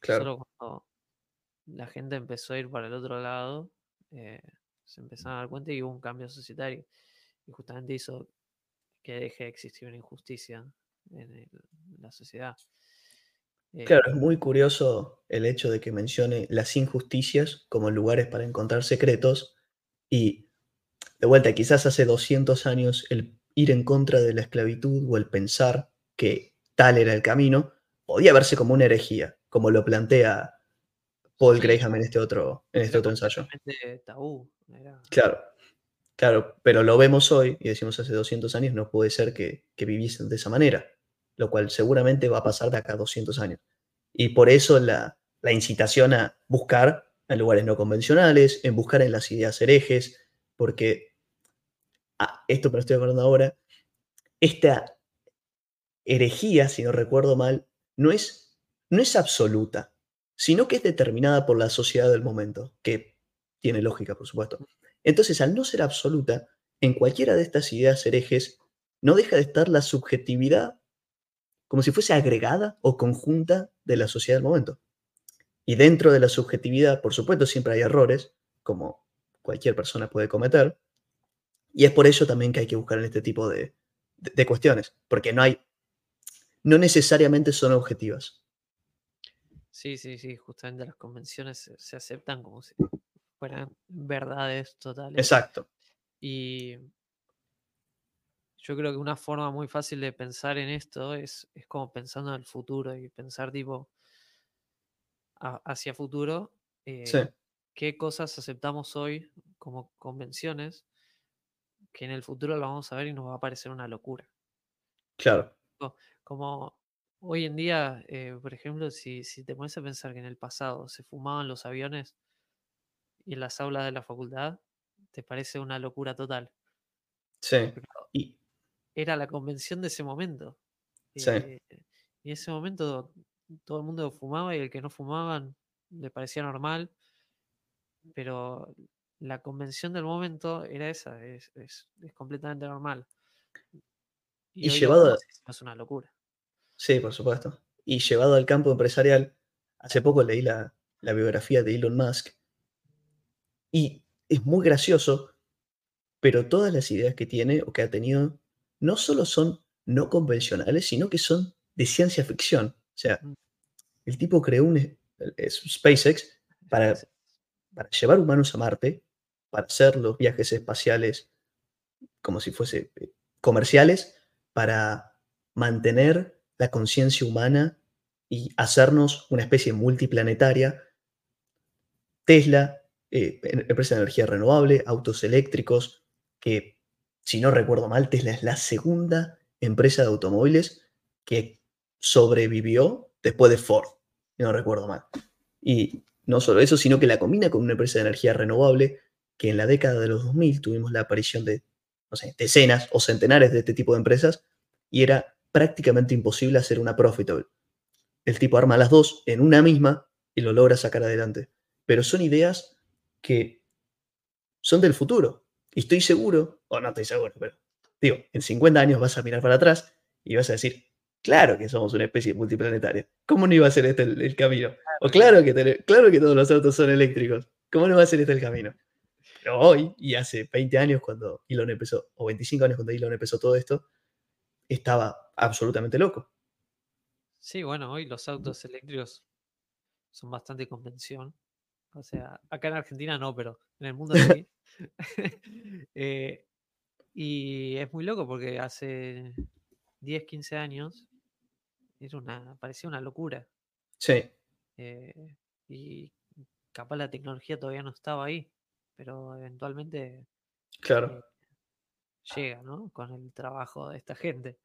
claro. Solo cuando la gente empezó a ir para el otro lado, eh, se empezaron a dar cuenta y hubo un cambio societario. Y justamente hizo que deje de existir una injusticia en el- la sociedad. Claro, Eh, es muy curioso el hecho de que mencione las injusticias como lugares para encontrar secretos y de vuelta, quizás hace 200 años el ir en contra de la esclavitud o el pensar que tal era el camino podía verse como una herejía, como lo plantea Paul Graham en este otro, en este era otro ensayo. completamente tabú. Era, Claro, claro, pero lo vemos hoy y decimos hace 200 años, no puede ser que, que viviesen de esa manera, lo cual seguramente va a pasar de acá a 200 años. Y por eso la, la incitación a buscar en lugares no convencionales, en buscar en las ideas herejes, porque esto me lo estoy acordando ahora, esta herejía, si no recuerdo mal, no es, no es absoluta, sino que es determinada por la sociedad del momento, que tiene lógica, por supuesto. Entonces, al no ser absoluta, en cualquiera de estas ideas herejes no deja de estar la subjetividad como si fuese agregada o conjunta de la sociedad del momento. Y dentro de la subjetividad, por supuesto, siempre hay errores, como cualquier persona puede cometer, y es por ello también que hay que buscar en este tipo de, de- de cuestiones, porque no hay, no necesariamente son objetivas. Sí, sí, sí, justamente las convenciones se, se aceptan como si fueran verdades totales. Exacto. Y yo creo que una forma muy fácil de pensar en esto es, es como pensando en el futuro y pensar tipo a- hacia futuro, Sí, eh, qué cosas aceptamos hoy como convenciones que en el futuro lo vamos a ver y nos va a parecer una locura. claro. Co- Como hoy en día, eh, por ejemplo, si, si te pones a pensar que en el pasado se fumaban los aviones y en las aulas de la facultad, te parece una locura total. Sí. Y, era la convención de ese momento. sí. Eh, y en ese momento todo el mundo fumaba y el que no fumaban le parecía normal, pero la convención del momento era esa, es, es- es completamente normal. Y, llevado es una locura. Sí, por supuesto. Y llevado al campo empresarial, hace poco leí la, la biografía de Elon Musk y es muy gracioso, pero todas las ideas que tiene o que ha tenido no solo son no convencionales, sino que son de ciencia ficción. O sea, Mm. el tipo creó un es- es- SpaceX para, SpaceX. para llevar humanos a Marte, para hacer los viajes espaciales como si fuese eh, comerciales, para mantener la conciencia humana y hacernos una especie multiplanetaria. Tesla, eh, em- empresa de energía renovable, autos eléctricos, que si no recuerdo mal, Tesla es la segunda empresa de automóviles que sobrevivió después de Ford, si no recuerdo mal. Y no solo eso, sino que la combina con una empresa de energía renovable que en la década de los 2000 tuvimos la aparición de, no sé, decenas o centenares de este tipo de empresas y era prácticamente imposible hacer una profitable. El tipo arma las dos en una misma y lo logra sacar adelante. Pero son ideas que son del futuro. Y estoy seguro, o no estoy seguro, pero digo, en 50 años vas a mirar para atrás y vas a decir, claro que somos una especie multiplanetaria. ¿Cómo no iba a ser este el, el camino? O claro que, claro que todos los autos son eléctricos. ¿Cómo no va a ser este el camino? Pero hoy, y hace 20 años cuando Elon empezó, o 25 años cuando Elon empezó todo esto, estaba absolutamente loco. Sí, bueno, hoy los autos eléctricos son bastante convención. O sea, acá en Argentina no, pero en el mundo sí. Eh, y es muy loco porque hace 10, 15 años era una, parecía una locura. Sí, eh, y capaz la tecnología todavía no estaba ahí, pero eventualmente claro. eh, llega, ¿no? Con el trabajo de esta gente.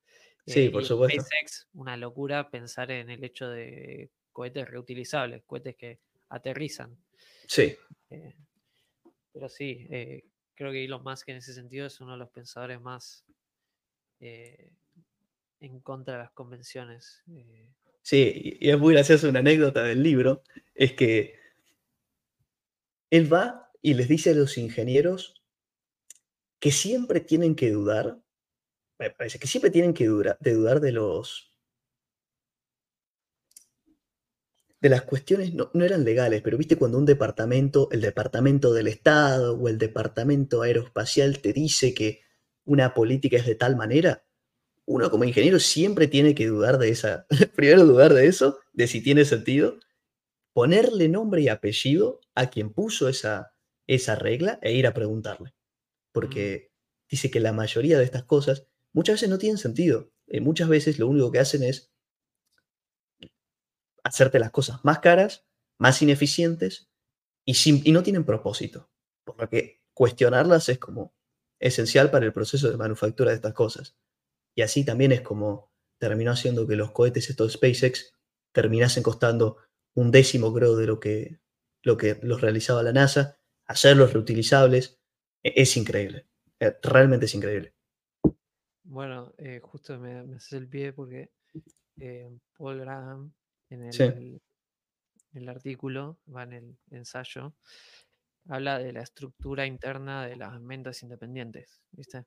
Sí, Eh, por supuesto. SpaceX, una locura pensar en el hecho de cohetes reutilizables, cohetes que aterrizan. Sí, eh, pero sí, creo que Elon Musk en ese sentido es uno de los pensadores más en contra de las convenciones. sí, y y es muy graciosa una anécdota del libro, es que él va y les dice a los ingenieros que siempre tienen que dudar, me parece que siempre tienen que dura- de dudar de los de las cuestiones, no, no eran legales, pero viste cuando un departamento, el departamento del Estado o el departamento aeroespacial te dice que una política es de tal manera, uno como ingeniero siempre tiene que dudar de esa, primero dudar de eso, de si tiene sentido, ponerle nombre y apellido a quien puso esa, esa regla e ir a preguntarle. Porque dice que la mayoría de estas cosas muchas veces no tienen sentido. Eh, muchas veces lo único que hacen es hacerte las cosas más caras, más ineficientes y, sin- y no tienen propósito. Por lo que cuestionarlas es como esencial para el proceso de manufactura de estas cosas. Y así también es como terminó haciendo que los cohetes estos SpaceX terminasen costando un décimo, creo, de lo que, lo que los realizaba la NASA. Hacerlos reutilizables e- es increíble. Eh, Realmente es increíble. Bueno, eh, justo me, me haces el pie porque eh, Paul Graham en el, Sí. en el artículo, va en el ensayo, habla de la estructura interna de las mentes independientes, ¿viste?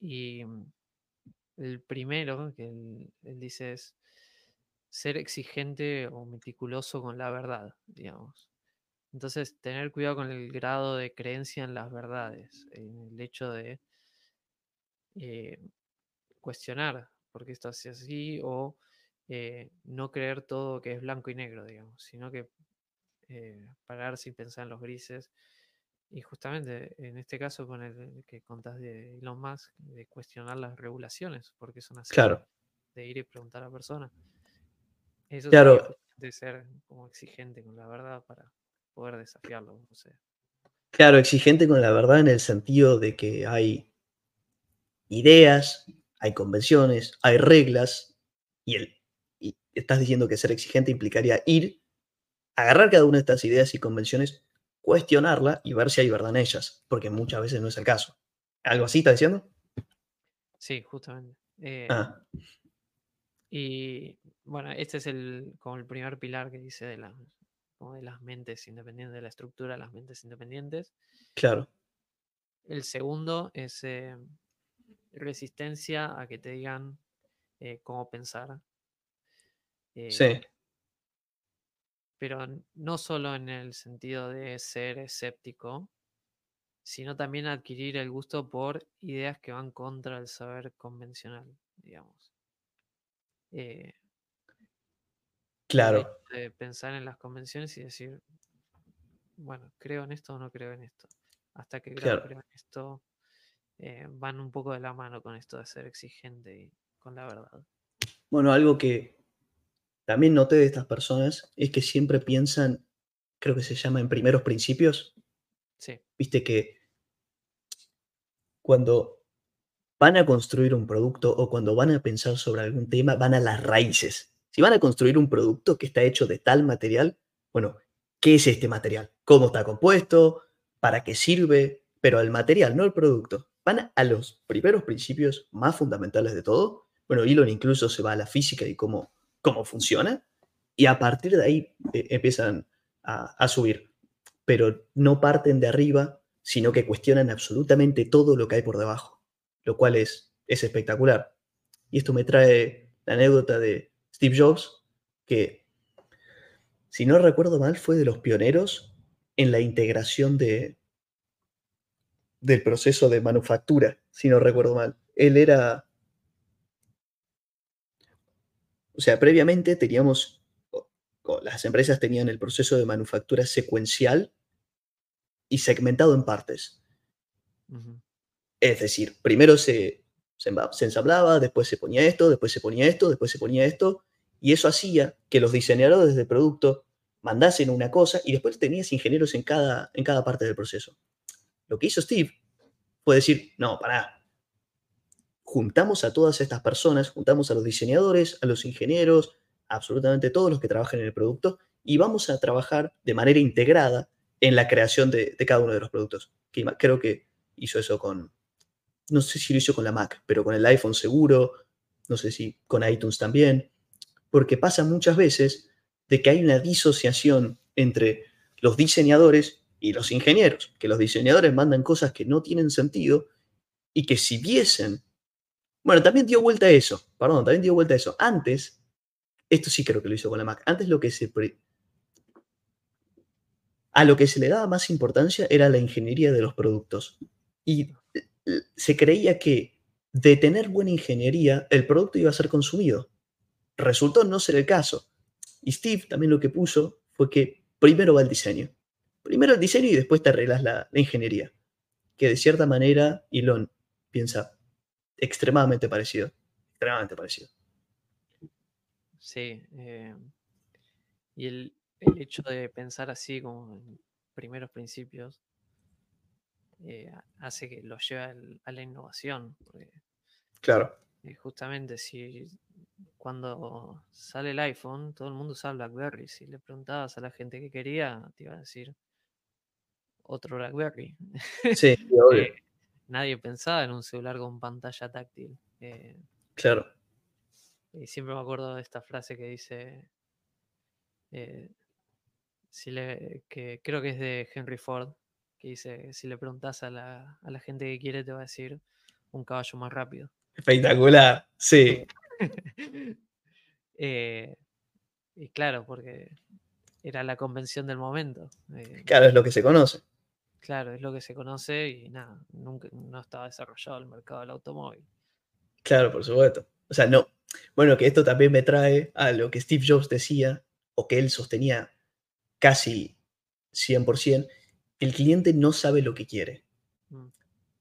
Y mm, el primero que él, él dice es ser exigente o meticuloso con la verdad, digamos. Entonces, tener cuidado con el grado de creencia en las verdades, en el hecho de eh, cuestionar por qué esto es así o eh, no creer todo que es blanco y negro, digamos, sino que eh, parar sin pensar en los grises Y justamente en este caso con el que contás de Elon Musk, de cuestionar las regulaciones, porque son así, Claro, de ir y preguntar a la persona. Eso Claro. de ser como exigente con la verdad para poder desafiarlo. O sea, claro, exigente con la verdad en el sentido de que hay ideas, hay convenciones, hay reglas, y, el, y estás diciendo que ser exigente implicaría ir, agarrar cada una de estas ideas y convenciones, cuestionarla y ver si hay verdad en ellas, porque muchas veces no es el caso. ¿Algo así estás diciendo? sí, justamente. Eh, Ah, Y bueno, este es el como el primer pilar que dice de las de las mentes independientes, de la estructura de las mentes independientes. claro, El segundo es eh, resistencia a que te digan eh, cómo pensar. Eh, sí, Pero no solo en el sentido de ser escéptico, sino también adquirir el gusto por ideas que van contra el saber convencional, digamos. Eh, claro, de pensar en las convenciones y decir, bueno, creo en esto o no creo en esto. Hasta que creo, Claro. creo en esto, eh, van un poco de la mano con esto de ser exigente y con la verdad. Bueno, algo que también noté de estas personas es que siempre piensan, creo que se llama en primeros principios, Sí, viste que cuando van a construir un producto o cuando van a pensar sobre algún tema, van a las raíces. Si van a construir un producto que está hecho de tal material, bueno, ¿qué es este material? ¿Cómo está compuesto? ¿Para qué sirve? Pero el material, no el producto. Van a los primeros principios más fundamentales de todo. Bueno, Elon incluso se va a la física y cómo, cómo funciona. Y a partir de ahí eh, empiezan a, a subir. Pero no parten de arriba, sino que cuestionan absolutamente todo lo que hay por debajo lo cual es, es espectacular. Y esto me trae la anécdota de Steve Jobs, que, si no recuerdo mal, fue de los pioneros en la integración de, del proceso de manufactura, si no recuerdo mal. Él era... O sea, previamente teníamos, las empresas tenían el proceso de manufactura secuencial y segmentado en partes. Es decir, primero se, se, ensamblaba, después se ponía esto, después se ponía esto, después se ponía esto, y eso hacía que los diseñadores de producto mandasen una cosa y después tenías ingenieros en cada, en cada parte del proceso. Lo que hizo Steve fue decir, no, pará, juntamos a todas estas personas, juntamos a los diseñadores, a los ingenieros, absolutamente todos los que trabajan en el producto, y vamos a trabajar de manera integrada en la creación de, cada uno de los productos. Creo que hizo eso con, no sé si lo hizo con la Mac, pero con el iPhone seguro, no sé si con iTunes también, porque pasa muchas veces de que hay una disociación entre los diseñadores y los ingenieros, que los diseñadores mandan cosas que no tienen sentido y que si viesen, bueno, también dio vuelta a eso, perdón, también dio vuelta a eso. Antes, esto sí creo que lo hizo con la Mac, antes lo que se... pre- a lo que se le daba más importancia era la ingeniería de los productos. Y eh, se creía que de tener buena ingeniería, el producto iba a ser consumido. Resultó no ser el caso. Y Steve también lo que puso fue que primero va el diseño. Primero el diseño y después te arreglas la, la ingeniería. Que de cierta manera Elon piensa extremadamente parecido. Extremadamente parecido. Sí. eh, y el, el hecho de pensar así como en primeros principios eh, hace que lo lleve a la innovación. Porque Claro, eh, justamente si cuando sale el iPhone, todo el mundo usaba BlackBerry. Si le preguntabas a la gente que quería, te iba a decir otro BlackBerry. sí, obvio, Eh, nadie pensaba en un celular con pantalla táctil. Eh, claro. y siempre me acuerdo de esta frase que dice, eh, si le, que creo que es de Henry Ford, que dice, si le preguntas a la, a la gente que quiere, te va a decir un caballo más rápido. Espectacular, sí, Eh, y claro, porque era la convención del momento. eh, claro, es lo que se conoce. claro, es lo que se conoce y nada, nunca no estaba desarrollado el mercado del automóvil. Claro, por supuesto. O sea, no. Bueno, que esto también me trae a lo que Steve Jobs decía, o que él sostenía casi 100%, el cliente no sabe lo que quiere. Mm.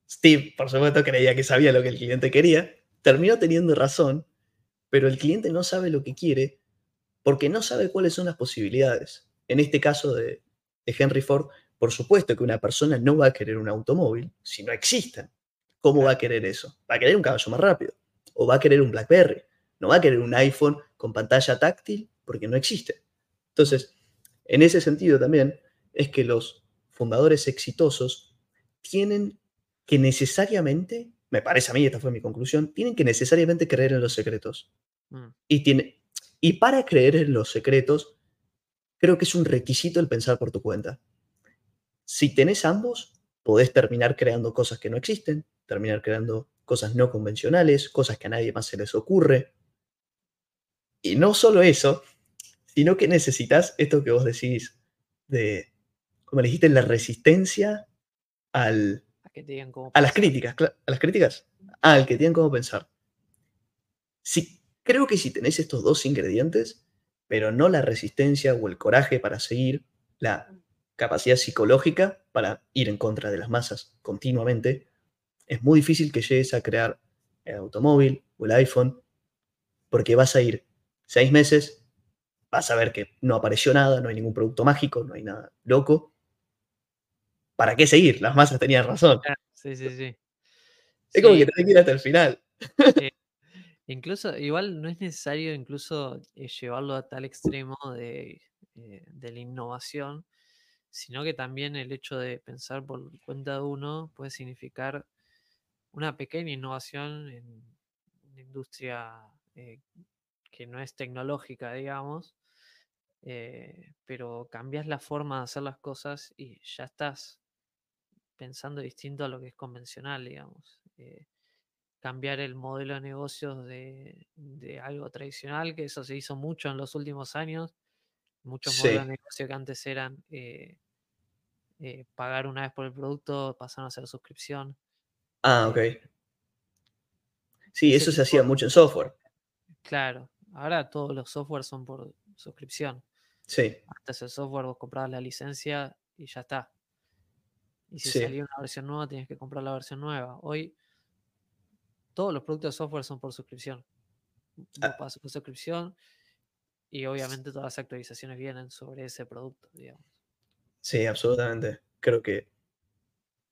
Steve, por supuesto, creía que sabía lo que el cliente quería, terminó teniendo razón, pero el cliente no sabe lo que quiere porque no sabe cuáles son las posibilidades. En este caso de, de Henry Ford, por supuesto que una persona no va a querer un automóvil si no existen. ¿Cómo va a querer eso? Va a querer un caballo más rápido. O va a querer un BlackBerry. No va a querer un iPhone con pantalla táctil porque no existe. Entonces, en ese sentido también es que los fundadores exitosos tienen que necesariamente, me parece a mí, esta fue mi conclusión, tienen que necesariamente creer en los secretos. Mm. Y, tiene, y para creer en los secretos, creo que es un requisito el pensar por tu cuenta. Si tenés ambos, podés terminar creando cosas que no existen, terminar creando cosas no convencionales, cosas que a nadie más se les ocurre. Y no solo eso, sino que necesitas esto que vos decís de, como dijiste, la resistencia al, A que te digan cómo a las críticas. ¿A las críticas? Ah, al que tienen cómo pensar. Sí, creo que si tenés estos dos ingredientes, pero no la resistencia o el coraje para seguir, la capacidad psicológica para ir en contra de las masas continuamente, es muy difícil que llegues a crear el automóvil o el iPhone, porque vas a ir seis meses, vas a ver que no apareció nada, no hay ningún producto mágico, no hay nada loco. ¿Para qué seguir? Las masas tenían razón. Claro, Sí, sí, sí. Es como que tenés que ir hasta el final. Incluso, igual no es necesario incluso eh, llevarlo a tal extremo de, eh, de la innovación, sino que también el hecho de pensar por cuenta de uno puede significar una pequeña innovación en una industria eh, que no es tecnológica, digamos, eh, pero cambias la forma de hacer las cosas y ya estás pensando distinto a lo que es convencional, digamos. Eh, cambiar el modelo de negocios de, de algo tradicional, que eso se hizo mucho en los últimos años. Muchos modelos de negocio que antes eran eh, eh, pagar una vez por el producto, pasaron a ser suscripción. Ah, ok. Sí, eso se hacía mucho en software. Claro, ahora todos los softwares son por suscripción. Sí, Antes el software vos comprabas la licencia y ya está. Y si sí. salía una versión nueva, tienes que comprar la versión nueva. Hoy todos los productos de software son por suscripción. Vos Ah, pagas por suscripción y obviamente todas las actualizaciones vienen sobre ese producto, digamos. sí, absolutamente. Creo que,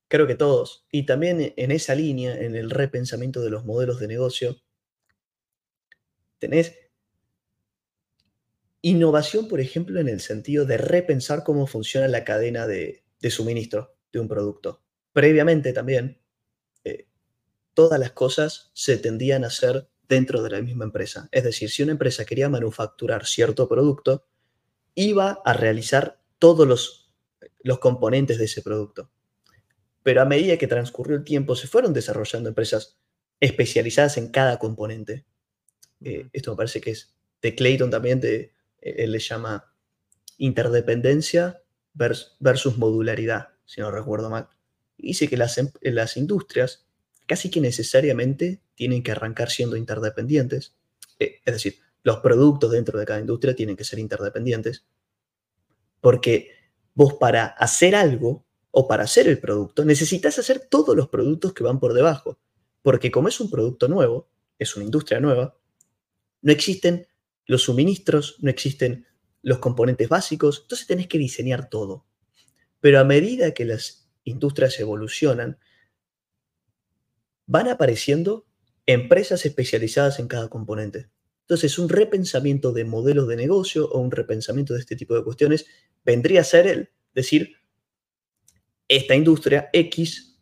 creo que todos. Y también en esa línea, en el repensamiento de los modelos de negocio, tenés innovación, por ejemplo, en el sentido de repensar cómo funciona la cadena de, de suministro de un producto. Previamente también, eh, todas las cosas se tendían a hacer dentro de la misma empresa. Es decir, si una empresa quería manufacturar cierto producto, iba a realizar todos los, los componentes de ese producto. Pero a medida que transcurrió el tiempo, se fueron desarrollando empresas especializadas en cada componente. Eh, esto me parece que es de Clayton también, de, eh, él le llama interdependencia vers- versus modularidad, si no recuerdo mal. Dice que las, em- las industrias casi que necesariamente tienen que arrancar siendo interdependientes. Eh, es decir, los productos dentro de cada industria tienen que ser interdependientes. Porque vos para hacer algo o para hacer el producto necesitas hacer todos los productos que van por debajo. Porque como es un producto nuevo, es una industria nueva, no existen los suministros, no existen los componentes básicos, entonces tenés que diseñar todo. Pero a medida que las industrias evolucionan, van apareciendo empresas especializadas en cada componente. Entonces, un repensamiento de modelos de negocio o un repensamiento de este tipo de cuestiones vendría a ser el decir, esta industria X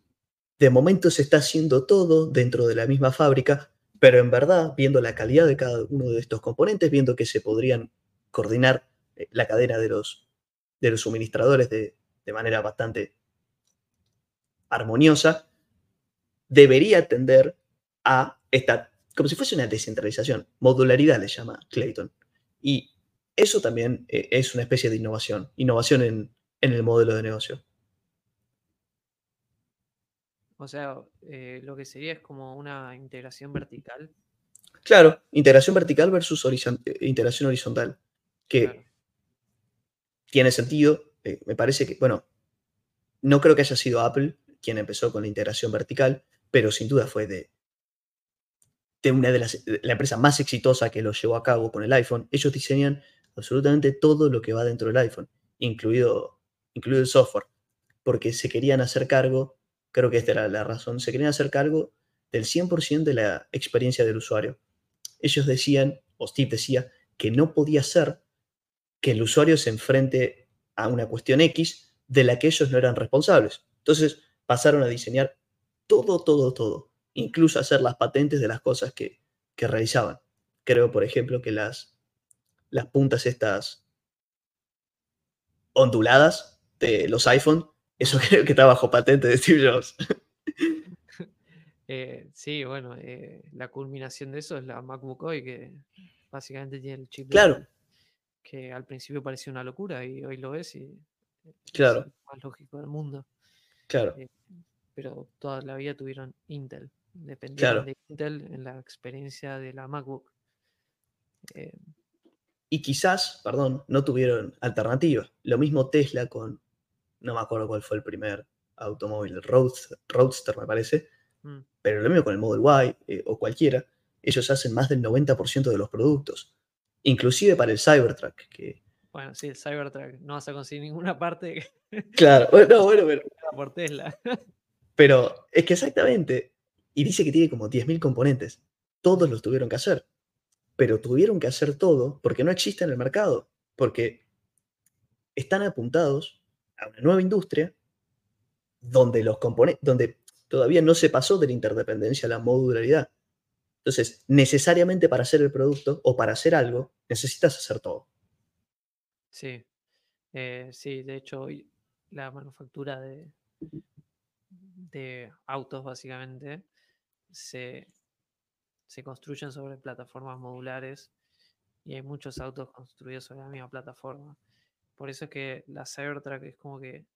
de momento se está haciendo todo dentro de la misma fábrica, pero en verdad, viendo la calidad de cada uno de estos componentes, viendo que se podrían coordinar eh, la cadena de los, de los suministradores de, de manera bastante armoniosa, debería tender a esta, como si fuese una descentralización, modularidad le llama Clayton. Y eso también eh, es una especie de innovación, innovación en, en el modelo de negocio. O sea, eh, lo que sería es como una integración vertical. Claro, integración vertical versus horizon- eh, integración horizontal, que Claro. tiene sentido, eh, me parece que, bueno, no creo que haya sido Apple quien empezó con la integración vertical, pero sin duda fue de, de una de las la empresa más exitosa que lo llevó a cabo con el iPhone. Ellos diseñan absolutamente todo lo que va dentro del iPhone, incluido, incluido el software, porque se querían hacer cargo, creo que esta era la razón, se querían hacer cargo del 100% de la experiencia del usuario. Ellos decían, o Steve decía, que no podía ser que el usuario se enfrente a una cuestión X de la que ellos no eran responsables. Entonces pasaron a diseñar todo, todo, todo, incluso hacer las patentes de las cosas que, que realizaban. Creo, por ejemplo, que las, las puntas estas onduladas de los iPhone, eso creo que está bajo patente de Steve Jobs. Eh, sí, bueno, eh, la culminación de eso es la MacBook hoy, que básicamente tiene el chip. de Claro, Apple, que al principio parecía una locura y hoy lo es y es claro, el más lógico del mundo. claro, eh, pero toda la vida tuvieron Intel, dependieron claro. de Intel en la experiencia de la MacBook. Eh, Y quizás, perdón, no tuvieron alternativa. Lo mismo Tesla con, no me acuerdo cuál fue el primer automóvil, el Roadster, Roadster me parece, mm, pero lo mismo con el Model Y eh, o cualquiera, ellos hacen más del 90% de los productos, inclusive para el Cybertruck, que, bueno, sí, el Cybertruck no vas a conseguir ninguna parte claro, bueno, no, bueno, pero, por Tesla. pero es que exactamente, y dice que tiene como 10.000 componentes, todos los tuvieron que hacer, pero tuvieron que hacer todo porque no existe en el mercado, porque están apuntados a una nueva industria donde los componentes, donde todavía no se pasó de la interdependencia a la modularidad. Entonces, necesariamente para hacer el producto o para hacer algo, necesitas hacer todo. Sí, eh, sí, de hecho, la manufactura de, de autos básicamente se, se construyen sobre plataformas modulares y hay muchos autos construidos sobre la misma plataforma. Por eso es que la Cybertruck es como que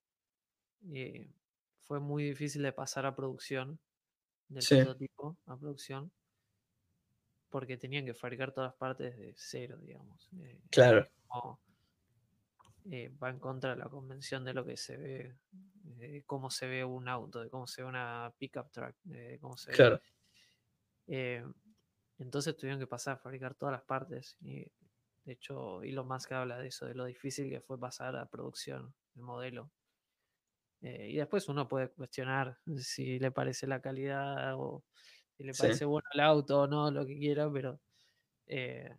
eh, fue muy difícil de pasar a producción, del Sí. prototipo a producción, porque tenían que fabricar todas las partes de cero, digamos. eh, Claro, como, eh, va en contra de la convención de lo que se ve, de cómo se ve un auto, de cómo se ve una pickup truck, de cómo se ve. claro, Eh, entonces tuvieron que pasar a fabricar todas las partes. Y de hecho, Elon Musk habla de eso, de lo difícil que fue pasar a producción el modelo. Eh, y después uno puede cuestionar si le parece la calidad o si le Sí. parece bueno el auto o no, lo que quiera, pero eh,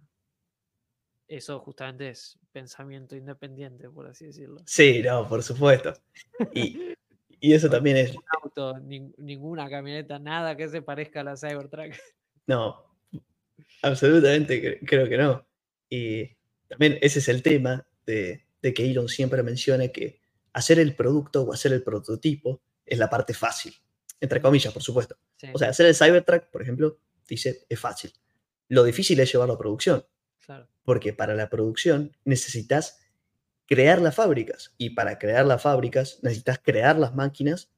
eso justamente es pensamiento independiente, por así decirlo. sí, no, por supuesto. Y, y eso también es, auto, nin- ninguna camioneta, nada que se parezca a la Cybertruck. no, absolutamente cre- creo que no. Y también ese es el tema de, de que Elon siempre menciona que hacer el producto o hacer el prototipo es la parte fácil, entre comillas, por supuesto. Sí, O sea, hacer el Cybertruck, por ejemplo, dice, es fácil. Lo difícil es llevarlo a producción, claro. porque para la producción necesitas crear las fábricas y para crear las fábricas necesitas crear las máquinas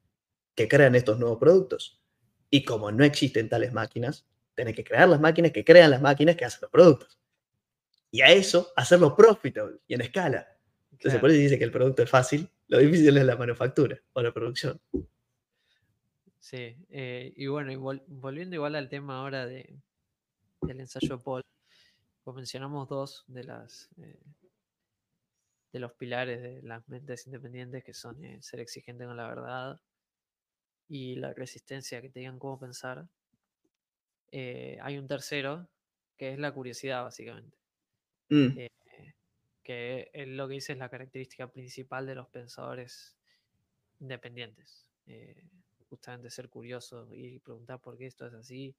que crean estos nuevos productos. Y como no existen tales máquinas, tenés que crear las máquinas que crean las máquinas que hacen los productos. Y a eso hacerlo profitable y en escala. Entonces, claro. por eso dice que el producto es fácil, lo difícil es la manufactura o la producción. Sí, eh, y bueno, y vol- volviendo igual al tema ahora de, del ensayo de Paul, pues mencionamos dos de las eh, de los pilares de las mentes independientes que son eh, ser exigente con la verdad y la resistencia que te digan cómo pensar. Eh, hay un tercero que es la curiosidad, básicamente. Mm, que es lo que dice es la característica principal de los pensadores independientes. eh, justamente ser curioso y preguntar por qué esto es así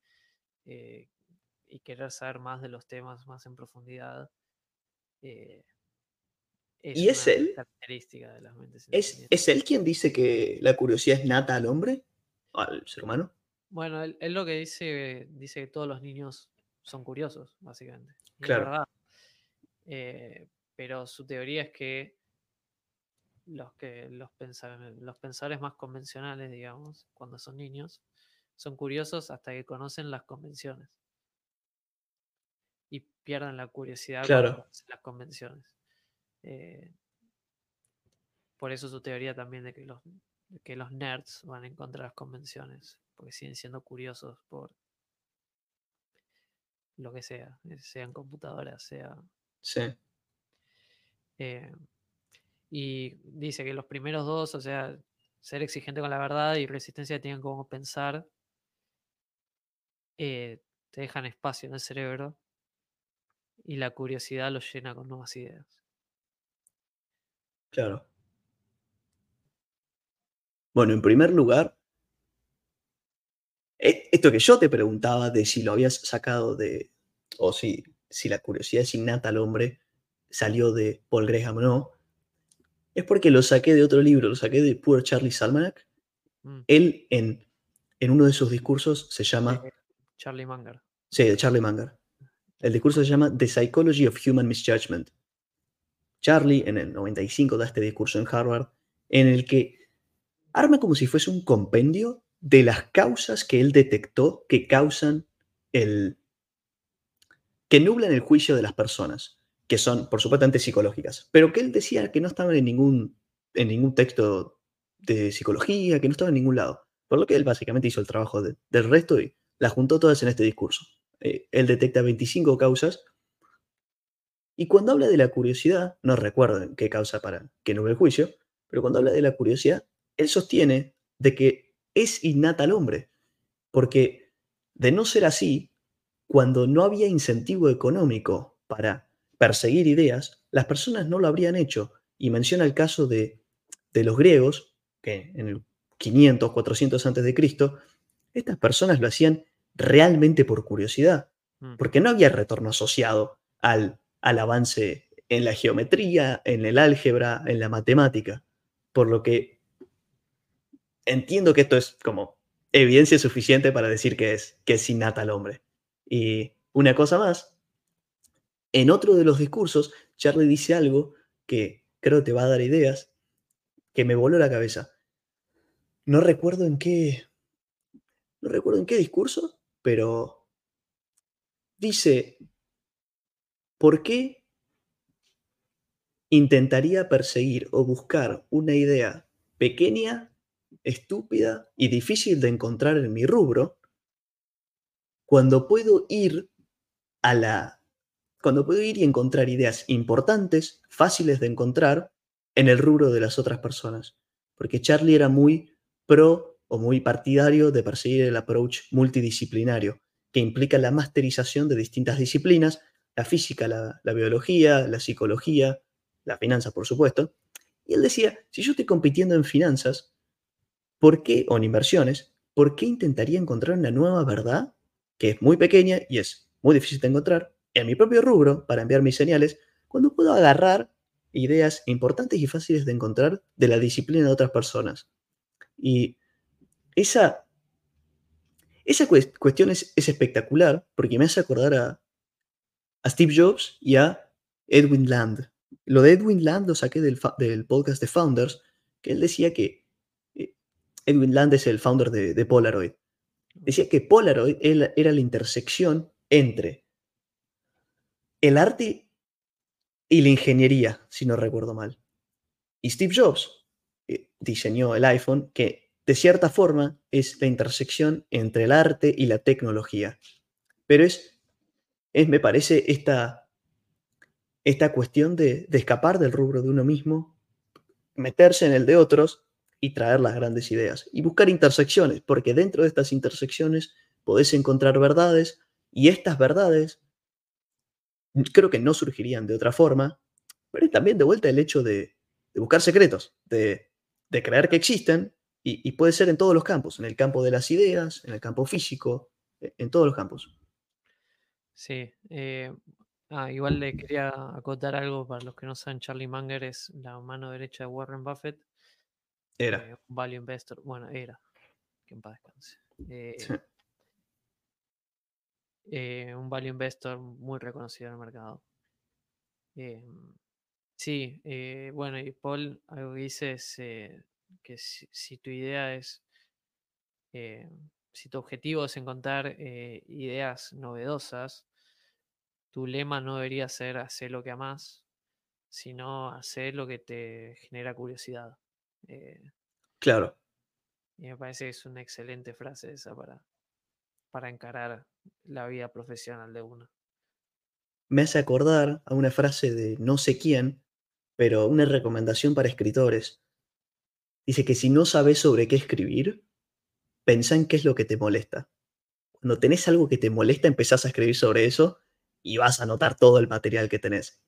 eh, y querer saber más de los temas más en profundidad. eh, es ¿Y es una él? característica de las mentes ¿Es. ¿Es él quien dice que la curiosidad es nata al hombre? ¿O al ser humano? Bueno, él, él lo que dice, dice que todos los niños son curiosos, básicamente. Y Claro. es verdad. Eh, pero su teoría es que los que los, los pensadores más convencionales, digamos, cuando son niños, son curiosos hasta que conocen las convenciones. Y pierden la curiosidad Claro. cuando conocen las convenciones. Eh, por eso su teoría también de que los, que los nerds van en contra de las convenciones, porque siguen siendo curiosos por lo que sea, sean computadoras, sea... Sí. eh, y dice que los primeros dos, o sea, ser exigente con la verdad y resistencia tienen como pensar, eh, te dejan espacio en el cerebro y la curiosidad los llena con nuevas ideas. Claro. Bueno, en primer lugar, e- esto que yo te preguntaba de si lo habías sacado de, o si, si la curiosidad es innata al hombre, salió de Paul Graham o no, es porque lo saqué de otro libro, lo saqué de Poor Charlie Almanac. Mm, Él en, en uno de sus discursos se llama, Charlie Munger. sí, de Charlie Munger. El discurso se llama The Psychology of Human Misjudgment. Charlie en el 95 da este discurso en Harvard en el que arma como si fuese un compendio de las causas que él detectó que causan el... que nublan el juicio de las personas, que son, por supuesto, psicológicas, pero que él decía que no estaban en ningún, en ningún texto de psicología, que no estaban en ningún lado. Por lo que él básicamente hizo el trabajo de- del resto y las juntó todas en este discurso. Eh, él detecta 25 causas y cuando habla de la curiosidad, no recuerdo qué causa para que nuble el juicio, pero cuando habla de la curiosidad, él sostiene de que es innata al hombre, porque de no ser así, cuando no había incentivo económico para perseguir ideas, las personas no lo habrían hecho. Y menciona el caso de, de los griegos, que en el 500, 400 antes de Cristo, estas personas lo hacían realmente por curiosidad, Mm, porque no había retorno asociado al, al avance en la geometría, en el álgebra, en la matemática. Por lo que entiendo que esto es como evidencia suficiente para decir que es, que es innata al hombre. Y una cosa más, en otro de los discursos, Charlie dice algo que creo te va a dar ideas, que me voló la cabeza. No recuerdo en qué, no recuerdo en qué discurso, pero dice, ¿por qué intentaría perseguir o buscar una idea pequeña, estúpida y difícil de encontrar en mi rubro cuando puedo ir a la cuando puedo ir y encontrar ideas importantes, fáciles de encontrar en el rubro de las otras personas? Porque Charlie era muy pro o muy partidario de perseguir el approach multidisciplinario, que implica la masterización de distintas disciplinas, la física, la, biología, la psicología, la finanza, por supuesto. Y él decía, si yo estoy compitiendo en finanzas, ¿por qué, o en inversiones, ¿por qué intentaría encontrar una nueva verdad que es muy pequeña y es muy difícil de encontrar en mi propio rubro para enviar mis señales, cuando puedo agarrar ideas importantes y fáciles de encontrar de la disciplina de otras personas? Y esa, esa cues- cuestión es, es espectacular porque me hace acordar a, a Steve Jobs y a Edwin Land. Lo de Edwin Land lo saqué del, podcast de Founders, que él decía que eh, Edwin Land es el founder de, Polaroid. Decía que Polaroid era la intersección entre el arte y la ingeniería, si no recuerdo mal. Y Steve Jobs eh, diseñó el iPhone, que de cierta forma es la intersección entre el arte y la tecnología. Pero es, es me parece, esta, esta cuestión de, de escapar del rubro de uno mismo, meterse en el de otros y traer las grandes ideas. Y buscar intersecciones, porque dentro de estas intersecciones podés encontrar verdades y estas verdades creo que no surgirían de otra forma, pero también de vuelta el hecho de, de buscar secretos, de, de creer que existen y, y puede ser en todos los campos, en el campo de las ideas, en el campo físico, e- en todos los campos. Sí. eh, ah, igual le quería acotar algo para los que no saben, Charlie Munger es la mano derecha de Warren Buffett, Era. eh, value investor, bueno, era, que en paz descanse. eh, Sí. Eh, un value investor muy reconocido en el mercado. Em, sí, eh, bueno, y Paul algo que dice es eh, que si, si tu idea es, si tu objetivo es encontrar ideas novedosas, tu lema no debería ser hacer lo que amas, sino hacer lo que te genera curiosidad. Claro. Y me parece que es una excelente frase esa para, para encarar la vida profesional de uno. Me hace acordar a una frase de no sé quién, pero una recomendación para escritores. Dice que si no sabes sobre qué escribir, pensá en qué es lo que te molesta. Cuando tenés algo que te molesta, empezás a escribir sobre eso y vas a notar todo el material que tenés.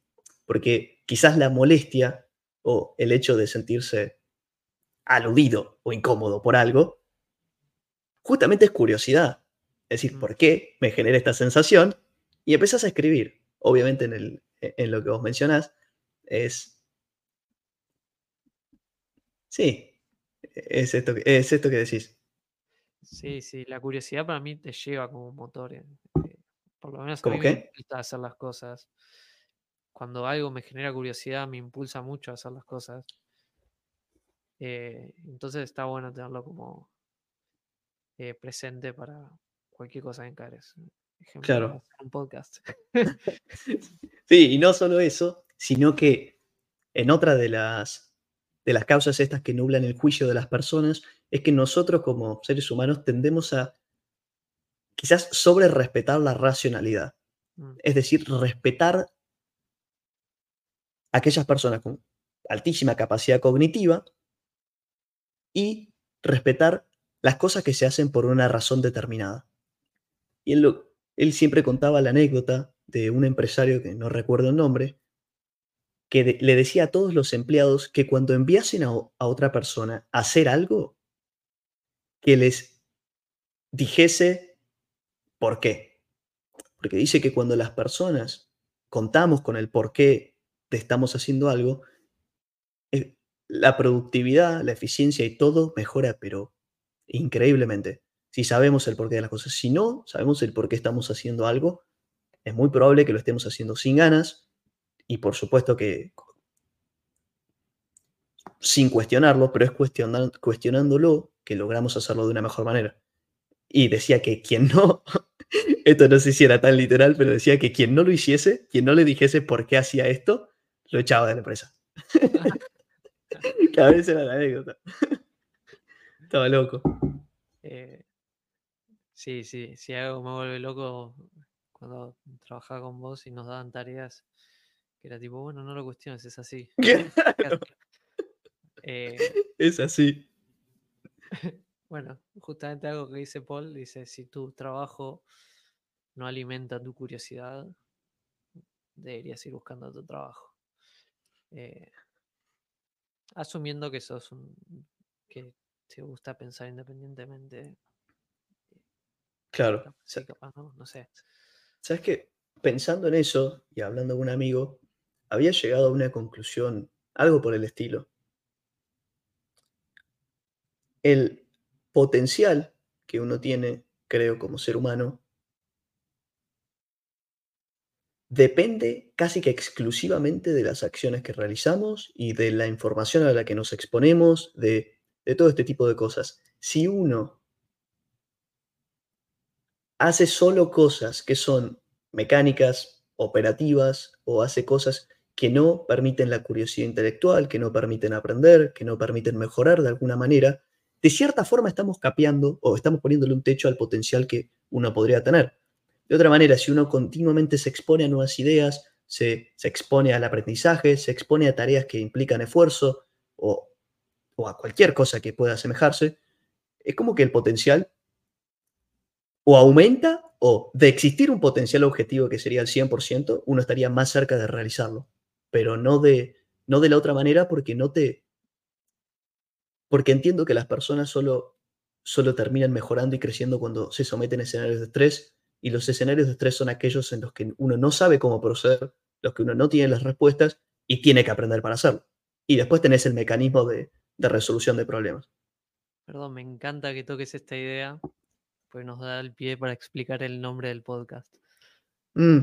Porque quizás la molestia o el hecho de sentirse aludido o incómodo por algo, justamente es curiosidad. Es decir. ¿por qué me genera esta sensación? Y empezás a escribir. Obviamente en, el, en lo que vos mencionás es... Sí, es esto, que- es esto que decís. Sí, sí, la curiosidad para mí te lleva como motor. eh, por lo menos a ¿Cómo mí qué? me hacer las cosas. Cuando algo me genera curiosidad, me impulsa mucho a hacer las cosas. Eh, entonces está bueno tenerlo como eh, presente para cualquier cosa que encares. Ejemplo, Claro. hacer un podcast. Sí, y no solo eso, sino que en otra de las, de las causas estas que nublan el juicio de las personas es que nosotros como seres humanos tendemos a quizás sobre respetar la racionalidad. Mm, Es decir, respetar a aquellas personas con altísima capacidad cognitiva y respetar las cosas que se hacen por una razón determinada. Y él, siempre contaba la anécdota de un empresario que no recuerdo el nombre, que de- le decía a todos los empleados que cuando enviasen a, a otra persona a hacer algo, que les dijese por qué. Porque dice que cuando las personas contamos con el por qué te estamos haciendo algo, eh, la productividad, la eficiencia y todo mejora, pero increíblemente. Si sabemos el porqué de las cosas. Si no sabemos el por qué estamos haciendo algo, es muy probable que lo estemos haciendo sin ganas y por supuesto que sin cuestionarlo, pero es cuestionar- cuestionándolo que logramos hacerlo de una mejor manera. Y decía que quien no, esto no sé si era tan literal, pero decía que quien no lo hiciese, quien no le dijese por qué hacía esto, lo echaba de la empresa. Cada vez era la anécdota. Estaba loco. eh, sí, sí, si algo me vuelve loco cuando trabajaba con vos y nos daban tareas, que era tipo, bueno, no lo cuestiones, es así. Claro, Eh, es así. Bueno, justamente algo que dice Paul, dice, si tu trabajo no alimenta tu curiosidad, deberías ir buscando otro trabajo. Eh, asumiendo que sos un, que te gusta pensar independientemente, Claro. capaz Sa- sí, capaz no, no sé. ¿Sabes qué? Pensando en eso y hablando con un amigo, había llegado a una conclusión, algo por el estilo. El potencial que uno tiene, creo, como ser humano, depende casi que exclusivamente de las acciones que realizamos y de la información a la que nos exponemos, de, de todo este tipo de cosas. Si uno hace solo cosas que son mecánicas, operativas, o hace cosas que no permiten la curiosidad intelectual, que no permiten aprender, que no permiten mejorar de alguna manera, de cierta forma estamos capeando o estamos poniéndole un techo al potencial que uno podría tener. De otra manera, si uno continuamente se expone a nuevas ideas, se, se expone al aprendizaje, se expone a tareas que implican esfuerzo o, o a cualquier cosa que pueda asemejarse, es como que el potencial o aumenta o de existir un potencial objetivo que sería el 100%, uno estaría más cerca de realizarlo, pero no de, no de la otra manera porque no te... Porque entiendo que las personas solo, solo terminan mejorando y creciendo cuando se someten a escenarios de estrés y los escenarios de estrés son aquellos en los que uno no sabe cómo proceder, los que uno no tiene las respuestas y tiene que aprender para hacerlo. Y después tenés el mecanismo de, de resolución de problemas. Perdón, me encanta que toques esta idea, pues nos da el pie para explicar el nombre del podcast. Mm.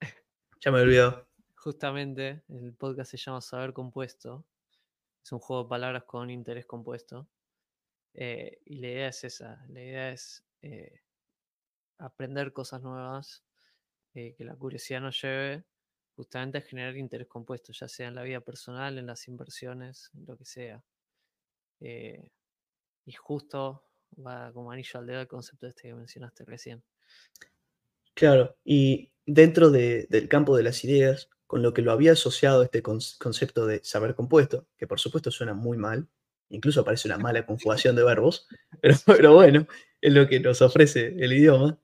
Ya me he olvidado. Justamente, el podcast se llama Saber Compuesto. Es un juego de palabras con interés compuesto. eh, y la idea es esa. La idea es eh, aprender cosas nuevas, eh, que la curiosidad nos lleve justamente a generar interés compuesto, ya sea en la vida personal, en las inversiones, en lo que sea. Eh, y justo va como anillo al dedo el concepto este que mencionaste recién. Claro, y dentro de- del campo de las ideas, con lo que lo había asociado este con- concepto de saber compuesto, que por supuesto suena muy mal, incluso parece una mala conjugación de verbos, pero, bueno, es lo que nos ofrece el idioma,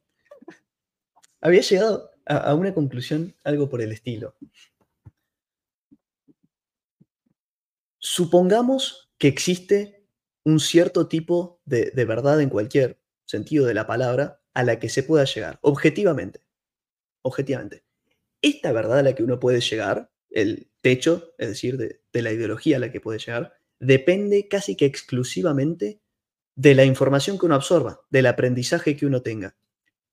había llegado a una conclusión algo por el estilo. Supongamos que existe un cierto tipo de, verdad en cualquier sentido de la palabra a la que se pueda llegar, objetivamente. Objetivamente. Esta verdad a la que uno puede llegar, el techo, es decir, de, de la ideología a la que puede llegar, depende casi que exclusivamente de la información que uno absorba, del aprendizaje que uno tenga.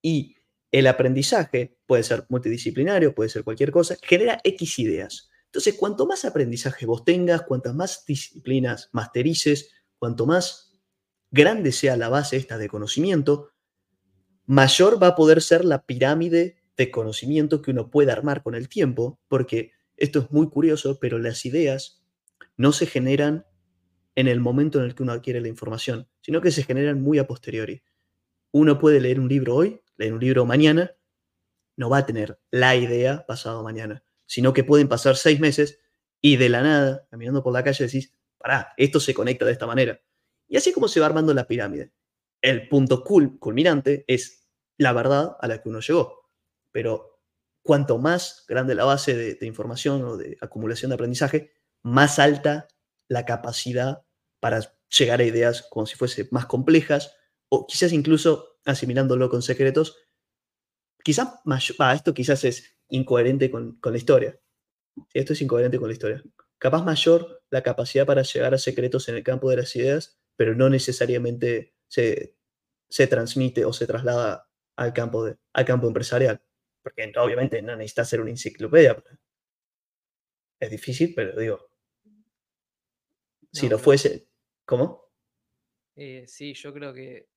Y el aprendizaje puede ser multidisciplinario, puede ser cualquier cosa, genera X ideas. Entonces, cuanto más aprendizaje vos tengas, cuantas más disciplinas masterices, cuanto más grande sea la base esta de conocimiento, mayor va a poder ser la pirámide de conocimiento que uno puede armar con el tiempo, porque esto es muy curioso, pero las ideas no se generan en el momento en el que uno adquiere la información, sino que se generan muy a posteriori. Uno puede leer un libro hoy, leer un libro mañana, no va a tener la idea pasado mañana, sino que pueden pasar seis meses y de la nada, caminando por la calle, decís, pará, esto se conecta de esta manera. Y así es como se va armando la pirámide. El punto cul culminante es la verdad a la que uno llegó. Pero cuanto más grande la base de, información o de acumulación de aprendizaje, más alta la capacidad para llegar a ideas como si fuese más complejas o quizás incluso asimilándolo con secretos. Quizás, esto quizás es incoherente con la historia. Esto es incoherente con la historia. Capaz mayor la capacidad para llegar a secretos en el campo de las ideas, pero no necesariamente se, se transmite o se traslada al campo, de, al campo empresarial. Porque obviamente no necesita ser una enciclopedia. Es difícil, pero digo, si No, lo fuese, ¿cómo? Eh, sí, yo creo que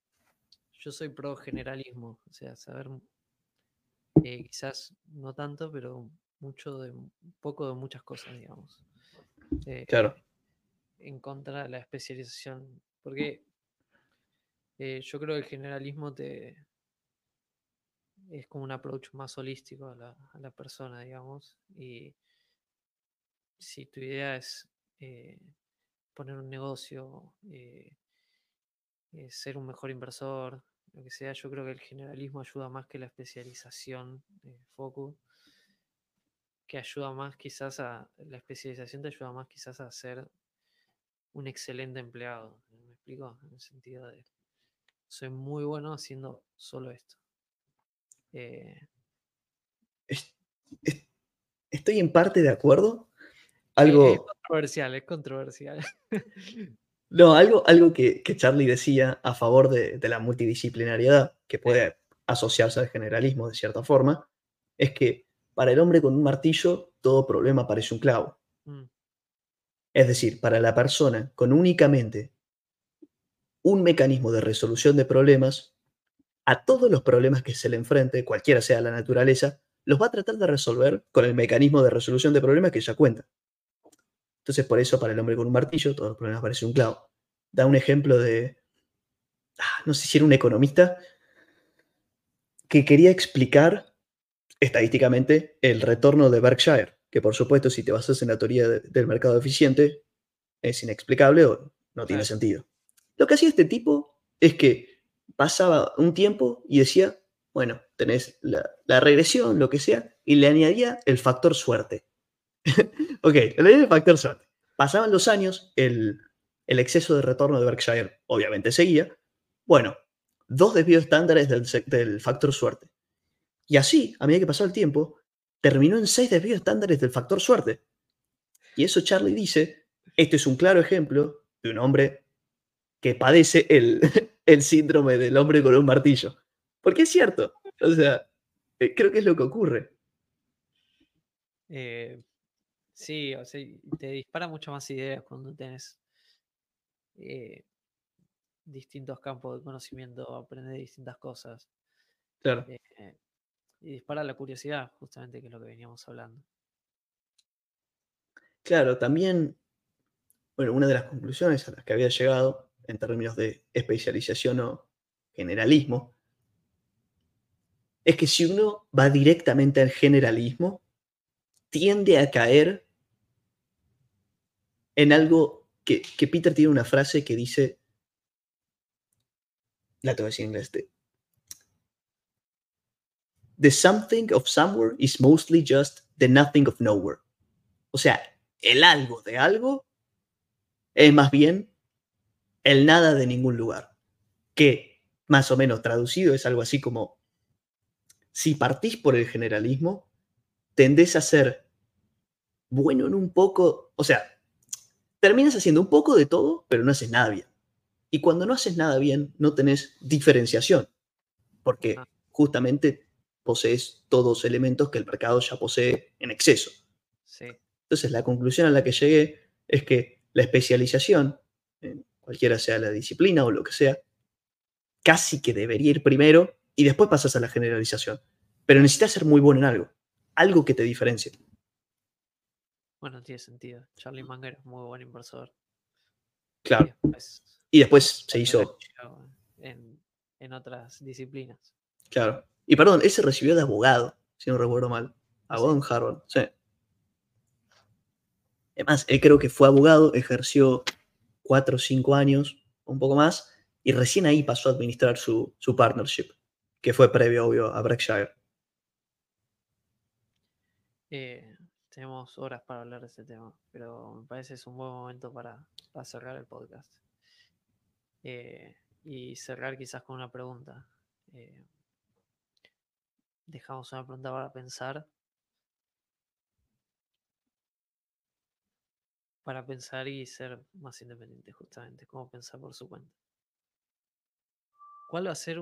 yo soy pro generalismo, o sea, saber eh, quizás no tanto, pero mucho de poco de muchas cosas, digamos. Eh, Claro, en contra de la especialización, porque eh, yo creo que el generalismo te es como un approach más holístico a la, persona, digamos, y si tu idea es eh, poner un negocio, eh, eh, ser un mejor inversor, lo que sea, yo creo que el generalismo ayuda más que la especialización foco, que ayuda más quizás a, la especialización te ayuda más quizás a ser un excelente empleado, ¿me explico? En el sentido de, soy muy bueno haciendo solo esto. Eh, es- es- estoy en parte de acuerdo. eh, es Algo, controversial, es controversial. no, algo, algo que, que Charlie decía a favor de, de la multidisciplinariedad, que puede asociarse al generalismo de cierta forma, es que para el hombre con un martillo todo problema parece un clavo. Mm, Es decir, para la persona con únicamente un mecanismo de resolución de problemas, a todos los problemas que se le enfrente, cualquiera sea la naturaleza, los va a tratar de resolver con el mecanismo de resolución de problemas que ya cuenta. Entonces, por eso, para el hombre con un martillo, todos los problemas parecen un clavo. Da un ejemplo de, ah, no sé si era un economista, que quería explicar estadísticamente el retorno de Berkshire, que por supuesto, si te basas en la teoría de- del mercado eficiente, es inexplicable o no tiene sentido. Lo que hacía este tipo es que pasaba un tiempo y decía, bueno, tenés la, la regresión, lo que sea, y le añadía el factor suerte. ok, le añadía el factor suerte. Pasaban los años, el, el exceso de retorno de Berkshire obviamente seguía. Bueno, dos desvíos estándares del factor suerte. Y así, a medida que pasaba el tiempo, terminó en seis desvíos estándares del factor suerte. Y eso Charlie dice, este es un claro ejemplo de un hombre que padece el, el síndrome del hombre con un martillo. Porque es cierto. O sea, eh, creo que es lo que ocurre. eh, sí, o sea, te dispara muchas más ideas cuando tienes eh, distintos campos de conocimiento, aprendes distintas cosas. Claro. eh, y dispara la curiosidad, justamente, que es lo que veníamos hablando. Claro, también, bueno, una de las conclusiones a las que había llegado en términos de especialización o generalismo, es que si uno va directamente al generalismo, tiende a caer en algo que, que Peter tiene una frase que dice, la tengo que decir en inglés, the something of somewhere is mostly just the nothing of nowhere. O sea, el algo de algo es más bien el nada de ningún lugar. Que más o menos traducido es algo así como, si partís por el generalismo, tendés a ser bueno en un poco, o sea, terminas haciendo un poco de todo, pero no haces nada bien. Y cuando no haces nada bien, no tenés diferenciación, porque ah. justamente posees todos elementos que el mercado ya posee en exceso. Entonces, la conclusión a la que llegué es que la especialización, en cualquiera sea la disciplina o lo que sea, casi que debería ir primero y después pasas a la generalización. Pero necesitas ser muy bueno en algo, algo que te diferencie. Bueno, tiene sentido. Charlie Munger es muy buen inversor. Claro. Y después, se hizo. En, en, otras disciplinas. Claro. Y perdón, él se recibió de abogado, si no recuerdo mal. Abogado en Harvard, sí. Además, él creo que fue abogado, ejerció cuatro o cinco años, un poco más, y recién ahí pasó a administrar su, su partnership, que fue previo, obvio, a Berkshire. Eh, tenemos horas para hablar de este tema, pero me parece es un buen momento para, cerrar el podcast. Eh, y cerrar quizás con una pregunta. Eh, dejamos una pregunta para pensar. Para pensar y ser más independiente, justamente, cómo pensar por su cuenta. ¿Cuál va a ser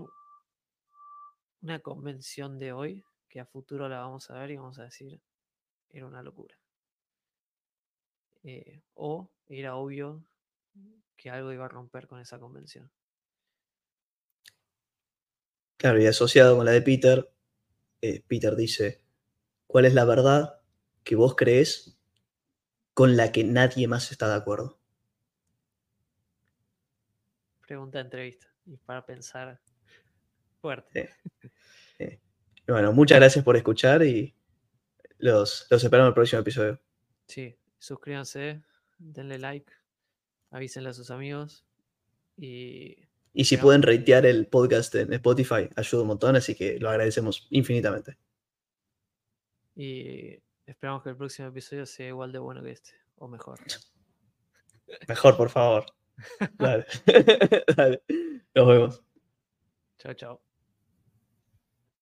una convención de hoy que a futuro la vamos a ver y vamos a decir, era una locura. Eh, o era obvio que algo iba a romper con esa convención. Claro, y asociado con la de Peter, eh, Peter dice, ¿cuál es la verdad que vos crees con la que nadie más está de acuerdo? Pregunta de entrevista, y para pensar fuerte. Bueno, muchas gracias por escuchar y los, los esperamos en el próximo episodio. Sí, suscríbanse, denle like, avísenle a sus amigos y... Y si pueden ratear el podcast en Spotify, ayuda un montón, así que lo agradecemos infinitamente. Y esperamos que el próximo episodio sea igual de bueno que este, o mejor. Mejor, por favor. Dale. Dale. Nos vemos. Chao, chao.